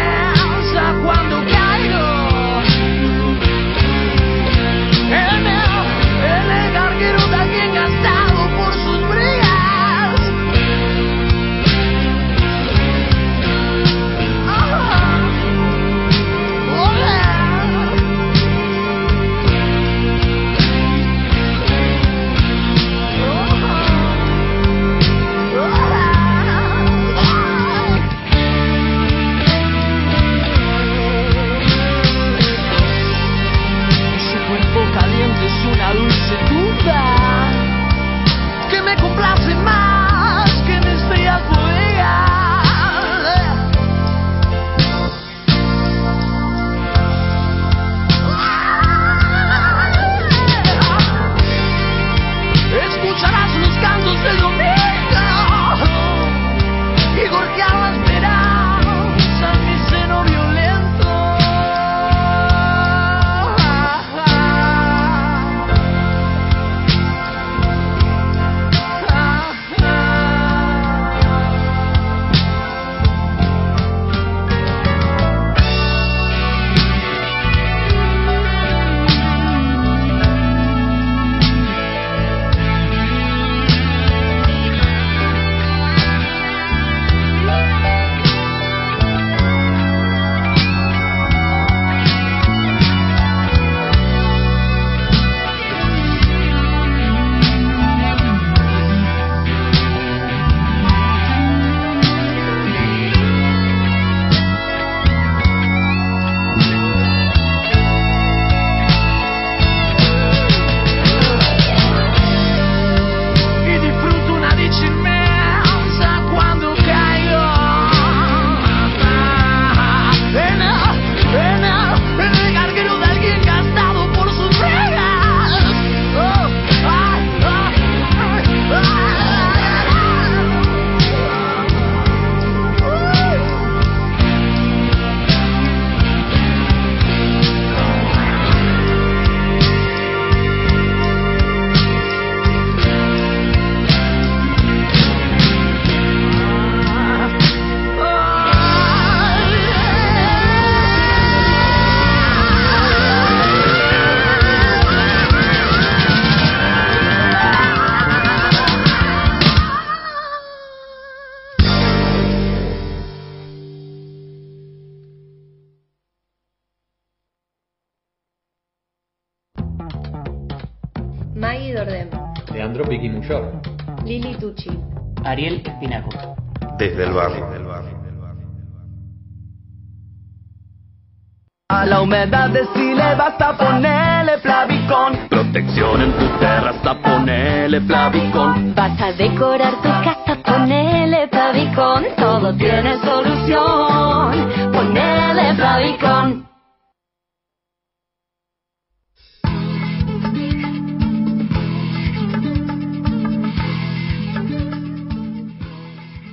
la humedad decile basta ponerle Flavicon. Protección en tu terraza, ponele Flavicon. Vas a decorar tu casa, ponele Pavicón. Todo tiene solución. Ponele Pavicón.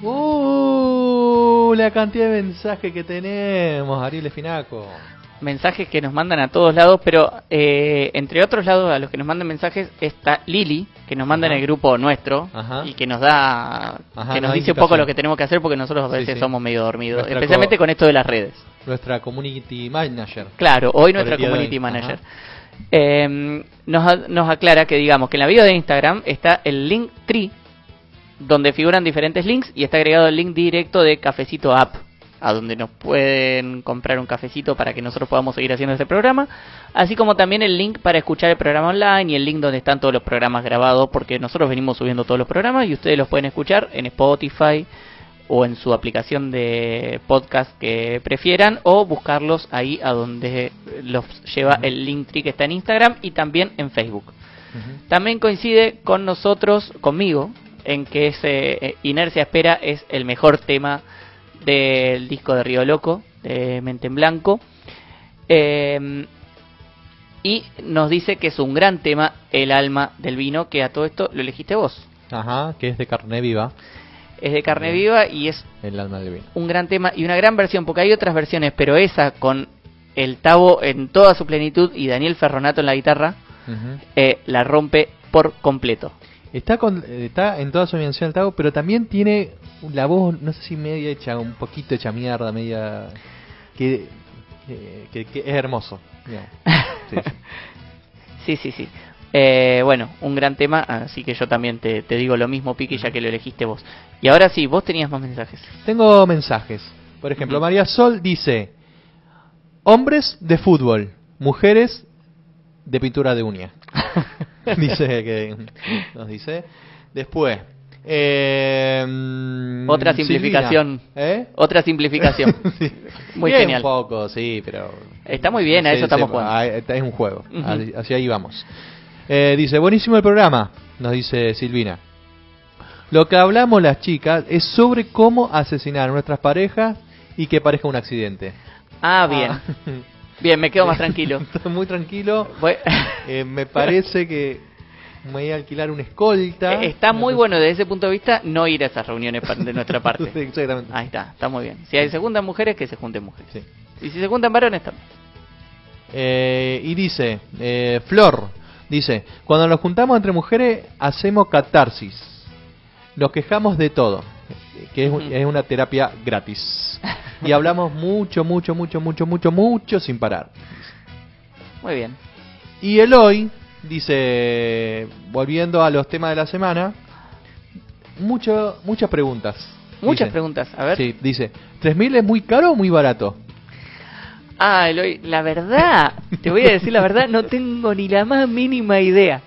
Uh, la cantidad de mensajes que tenemos, Ariel Espinaco. Mensajes que nos mandan a todos lados, pero eh, entre otros lados a los que nos mandan mensajes está Lili, que nos manda en el grupo nuestro Ajá. y que nos da, Ajá, que nos dice un poco lo que tenemos que hacer porque nosotros a veces sí. somos medio dormidos, Nuestra especialmente co- con esto de las redes. Nuestra community manager. Claro, hoy nuestra community hoy. manager. Eh, nos, nos aclara que digamos que en la bio de Instagram está el link tree donde figuran diferentes links y está agregado el link directo de Cafecito App a donde nos pueden comprar un cafecito para que nosotros podamos seguir haciendo este programa, así como también el link para escuchar el programa online y el link donde están todos los programas grabados, porque nosotros venimos subiendo todos los programas y ustedes los pueden escuchar en Spotify o en su aplicación de podcast que prefieran o buscarlos ahí a donde los lleva el link que está en Instagram y también en Facebook. También coincide con nosotros, conmigo, en que ese eh, Inercia Espera es el mejor tema del disco de Río Loco, de Mente en Blanco. Eh, y nos dice que es un gran tema, El alma del vino, que a todo esto lo elegiste vos. Ajá, que es de carne viva, Es de carne viva y es el alma del vino. un gran tema y una gran versión, porque hay otras versiones, pero esa con el Tavo en toda su plenitud y Daniel Ferronato en la guitarra, eh, la rompe por completo. Está, con, está en toda su dimensión el Tago, pero también tiene la voz, no sé si media hecha, un poquito hecha mierda, media... que, eh, que, que es hermoso. [LAUGHS] Sí, sí. Sí. Eh, bueno, un gran tema, así que yo también te, te digo lo mismo, Piqui, ya que lo elegiste vos. Y ahora sí, vos tenías más mensajes. Tengo mensajes. Por ejemplo. María Sol dice: Hombres de fútbol, mujeres de pintura de uña. [LAUGHS] dice que nos dice. Después, eh, mm, Otra simplificación. ¿Eh? Otra simplificación. [LAUGHS] Sí. Muy Bien, genial. Un poco, sí, pero. Está muy bien, a eso estamos sí, jugando. ah, Es un juego. Así- Hacia ahí vamos. Eh, dice: Buenísimo el programa, nos dice Silvina. Lo que hablamos las chicas es sobre cómo asesinar a nuestras parejas y que parezca un accidente. Ah, bien. [LAUGHS] Bien, me quedo más [LAUGHS] tranquilo. Estoy muy tranquilo. Eh, me parece que me voy a alquilar una escolta. Eh, Está muy bueno desde ese punto de vista no ir a esas reuniones de nuestra parte. [LAUGHS] Sí, exactamente. Ahí está, está muy bien. Si hay- se juntan mujeres, que se junten mujeres. Sí. Y si se juntan varones, también. Eh, y dice, eh, Flor, dice, cuando nos juntamos entre mujeres hacemos catarsis. Nos quejamos de todo, que es, es una terapia gratis. Y hablamos mucho, mucho, mucho, mucho, mucho, mucho sin parar. Muy bien. Y Eloy dice, volviendo a los temas de la semana, mucho, muchas preguntas. Muchas Dice. preguntas. A ver. Sí, dice, ¿3000 es muy caro o muy barato? Ah, Eloy, la verdad, te voy a decir la verdad, no tengo ni la más mínima idea.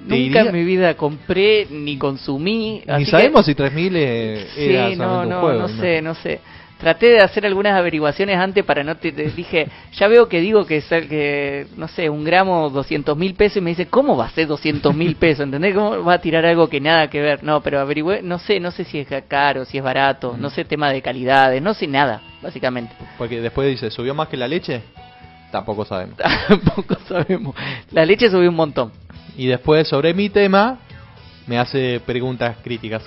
Nunca en mi vida compré ni consumí. Ni así que- sabemos si 3000 eh, Sí, era no, solamente un no, juego. no sé, no sé. Traté de hacer algunas averiguaciones antes para no te, te dije, ya veo que digo que es el que, no sé, un gramo 200 mil pesos y me dice, ¿cómo va a ser 200 mil pesos? ¿Entendés? ¿Cómo va a tirar algo que nada que ver? No, pero averigüé, no sé, no sé si es caro, si es barato, no sé tema de calidades, no sé nada, básicamente. Porque después dice, ¿subió más que la leche? Tampoco sabemos. [LAUGHS] Tampoco sabemos. La leche subió un montón. Y después, sobre mi tema, me hace preguntas críticas.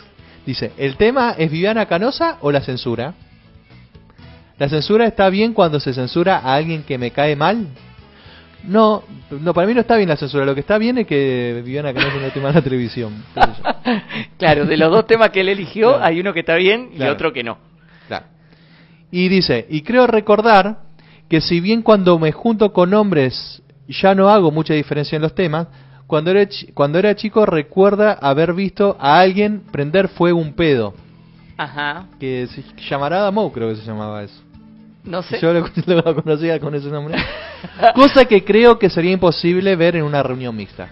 Dice, ¿el tema es Viviana Canosa o la censura? ¿La censura está bien cuando se censura a alguien que me cae mal? No, no, para mí no está bien la censura. Lo que está bien es que Viviana Canosa no más en la televisión. [LAUGHS] Claro, de los dos temas que él eligió, Claro. hay uno que está bien y Claro. otro que no. Claro. Y dice, y creo recordar que si bien cuando me junto con hombres ya no hago mucha diferencia en los temas, cuando era, cuando era chico recuerda haber visto a alguien prender fuego un pedo, Ajá, que se llamará Mou creo que se llamaba eso. no sé. Yo lo, [LAUGHS] lo conocía con ese nombre. [LAUGHS] Cosa que creo que sería imposible ver en una reunión mixta.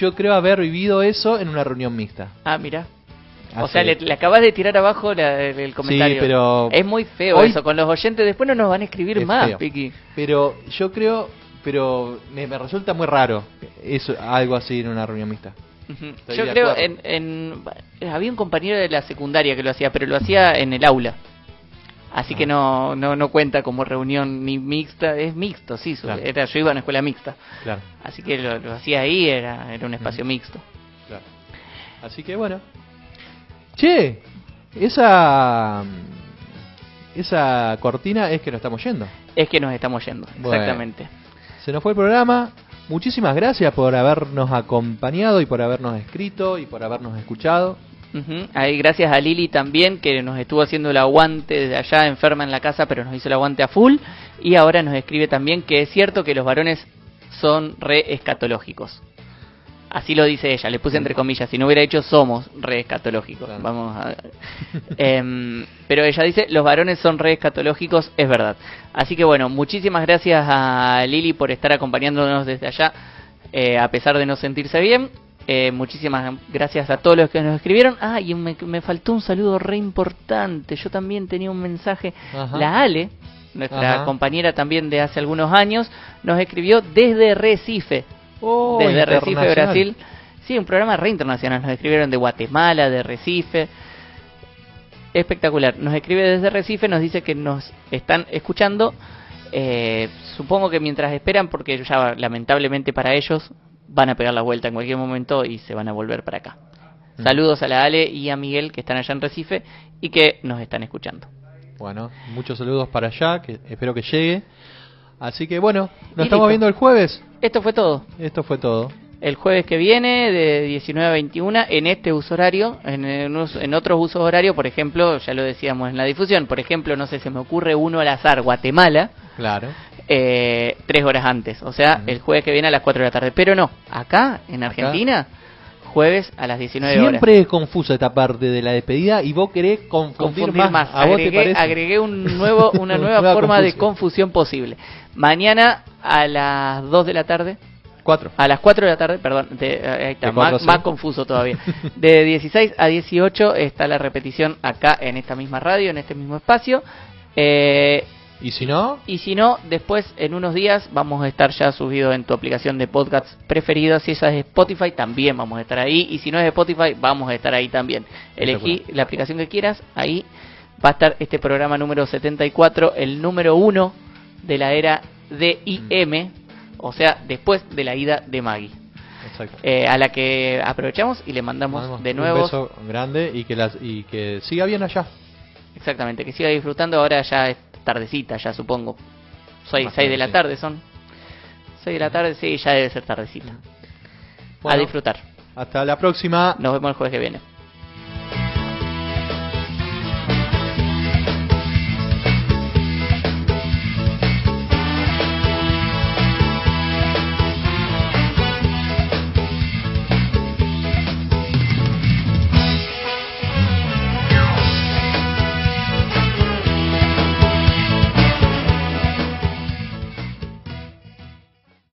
Yo creo haber vivido eso en una reunión mixta. Ah, mira. O sea, le, le acabas de tirar abajo la- el, el comentario. pero- Es muy feo Hoy- eso. Con los oyentes después no nos van a escribir Es más. Piqui. Pero yo creo, pero me, me resulta muy raro eso, algo así en una reunión mixta. Yo creo, en, en- había un compañero de la secundaria que lo hacía, pero lo hacía en el aula. Así Ah. que no, no, no cuenta como reunión ni mixta, es mixto, sí. Claro. Era, yo iba a una escuela mixta. Claro, Así que lo, lo hacía ahí, era, era un espacio mixto. claro. Así que bueno. Che, esa esa cortina es que nos estamos yendo. Es que nos estamos yendo, Bueno. exactamente. Se nos fue el programa. Muchísimas gracias por habernos acompañado y por habernos escrito y por habernos escuchado. Ujú. Ahí gracias a Lili también que nos estuvo haciendo el aguante desde allá enferma en la casa pero nos hizo el aguante a full y ahora nos escribe también que es cierto que los varones son re escatológicos. Así lo dice ella, le puse entre comillas, si no hubiera hecho somos re escatológicos. Vamos a Em, pero ella dice, los varones son re escatológicos, es verdad. Así que bueno, muchísimas gracias a Lili por estar acompañándonos desde allá, eh, a pesar de no sentirse bien. Eh, muchísimas gracias a todos los que nos escribieron. Ah, y me, me faltó un saludo re importante. Yo también tenía un mensaje. Ajá. La Ale, nuestra Ajá. compañera también de hace algunos años, nos escribió desde Recife. Oh, desde Recife. Brasil. Sí, un programa re internacional. Nos escribieron de Guatemala, de Recife. Espectacular. Nos escribe desde Recife, nos dice que nos están escuchando. Eh, supongo que mientras esperan, porque ya lamentablemente para ellos van a pegar la vuelta en cualquier momento y se van a volver para acá. Mm. Saludos a la Ale y a Miguel que están allá en Recife y que nos están escuchando. Bueno, muchos saludos para allá, que espero que llegue. Así que bueno, nos Y estamos listo. viendo el jueves. Esto fue todo. Esto fue todo. El jueves que viene, de 19 a 21, en este uso horario, en, otros usos horarios, por ejemplo, ya lo decíamos en la difusión, por ejemplo, no sé, se me ocurre uno al azar, Guatemala, Claro. eh, tres horas antes, o sea, el jueves que viene a las 4 de la tarde. Pero no, acá, en Argentina, jueves a las 19 horas. Siempre es confusa esta parte de la despedida y vos querés confundir, confundir más. ¿A vos te Agregué, un nuevo, [LAUGHS] una nueva Nueva forma de confusión. posible. Mañana a las 2 de la tarde. Cuatro. A las 4 de la tarde, perdón, de- ahí está, más, más confuso todavía. [LAUGHS] De 16 a 18 está la repetición acá en esta misma radio, en este mismo espacio. Eh, Y si no, y si no, después en unos días vamos a estar ya subido en tu aplicación de podcasts preferida. Si esa es Spotify, también vamos a estar ahí. Y si no es Spotify, vamos a estar ahí también. Elegí la aplicación que quieras, ahí va a estar este programa número 74, el número uno de la era DIM, o sea, después de la ida de Maggie. Exacto. Eh, a la que aprovechamos y le mandamos Mandamos de un nuevo. beso grande y que, las, y que siga bien allá. Exactamente, que siga disfrutando. Ahora ya tardecita, ya supongo. O seis de menos, la sí. tarde son. Seis de la tarde, sí, ya debe ser tardecita. a disfrutar. Hasta la próxima. Nos vemos el jueves que viene.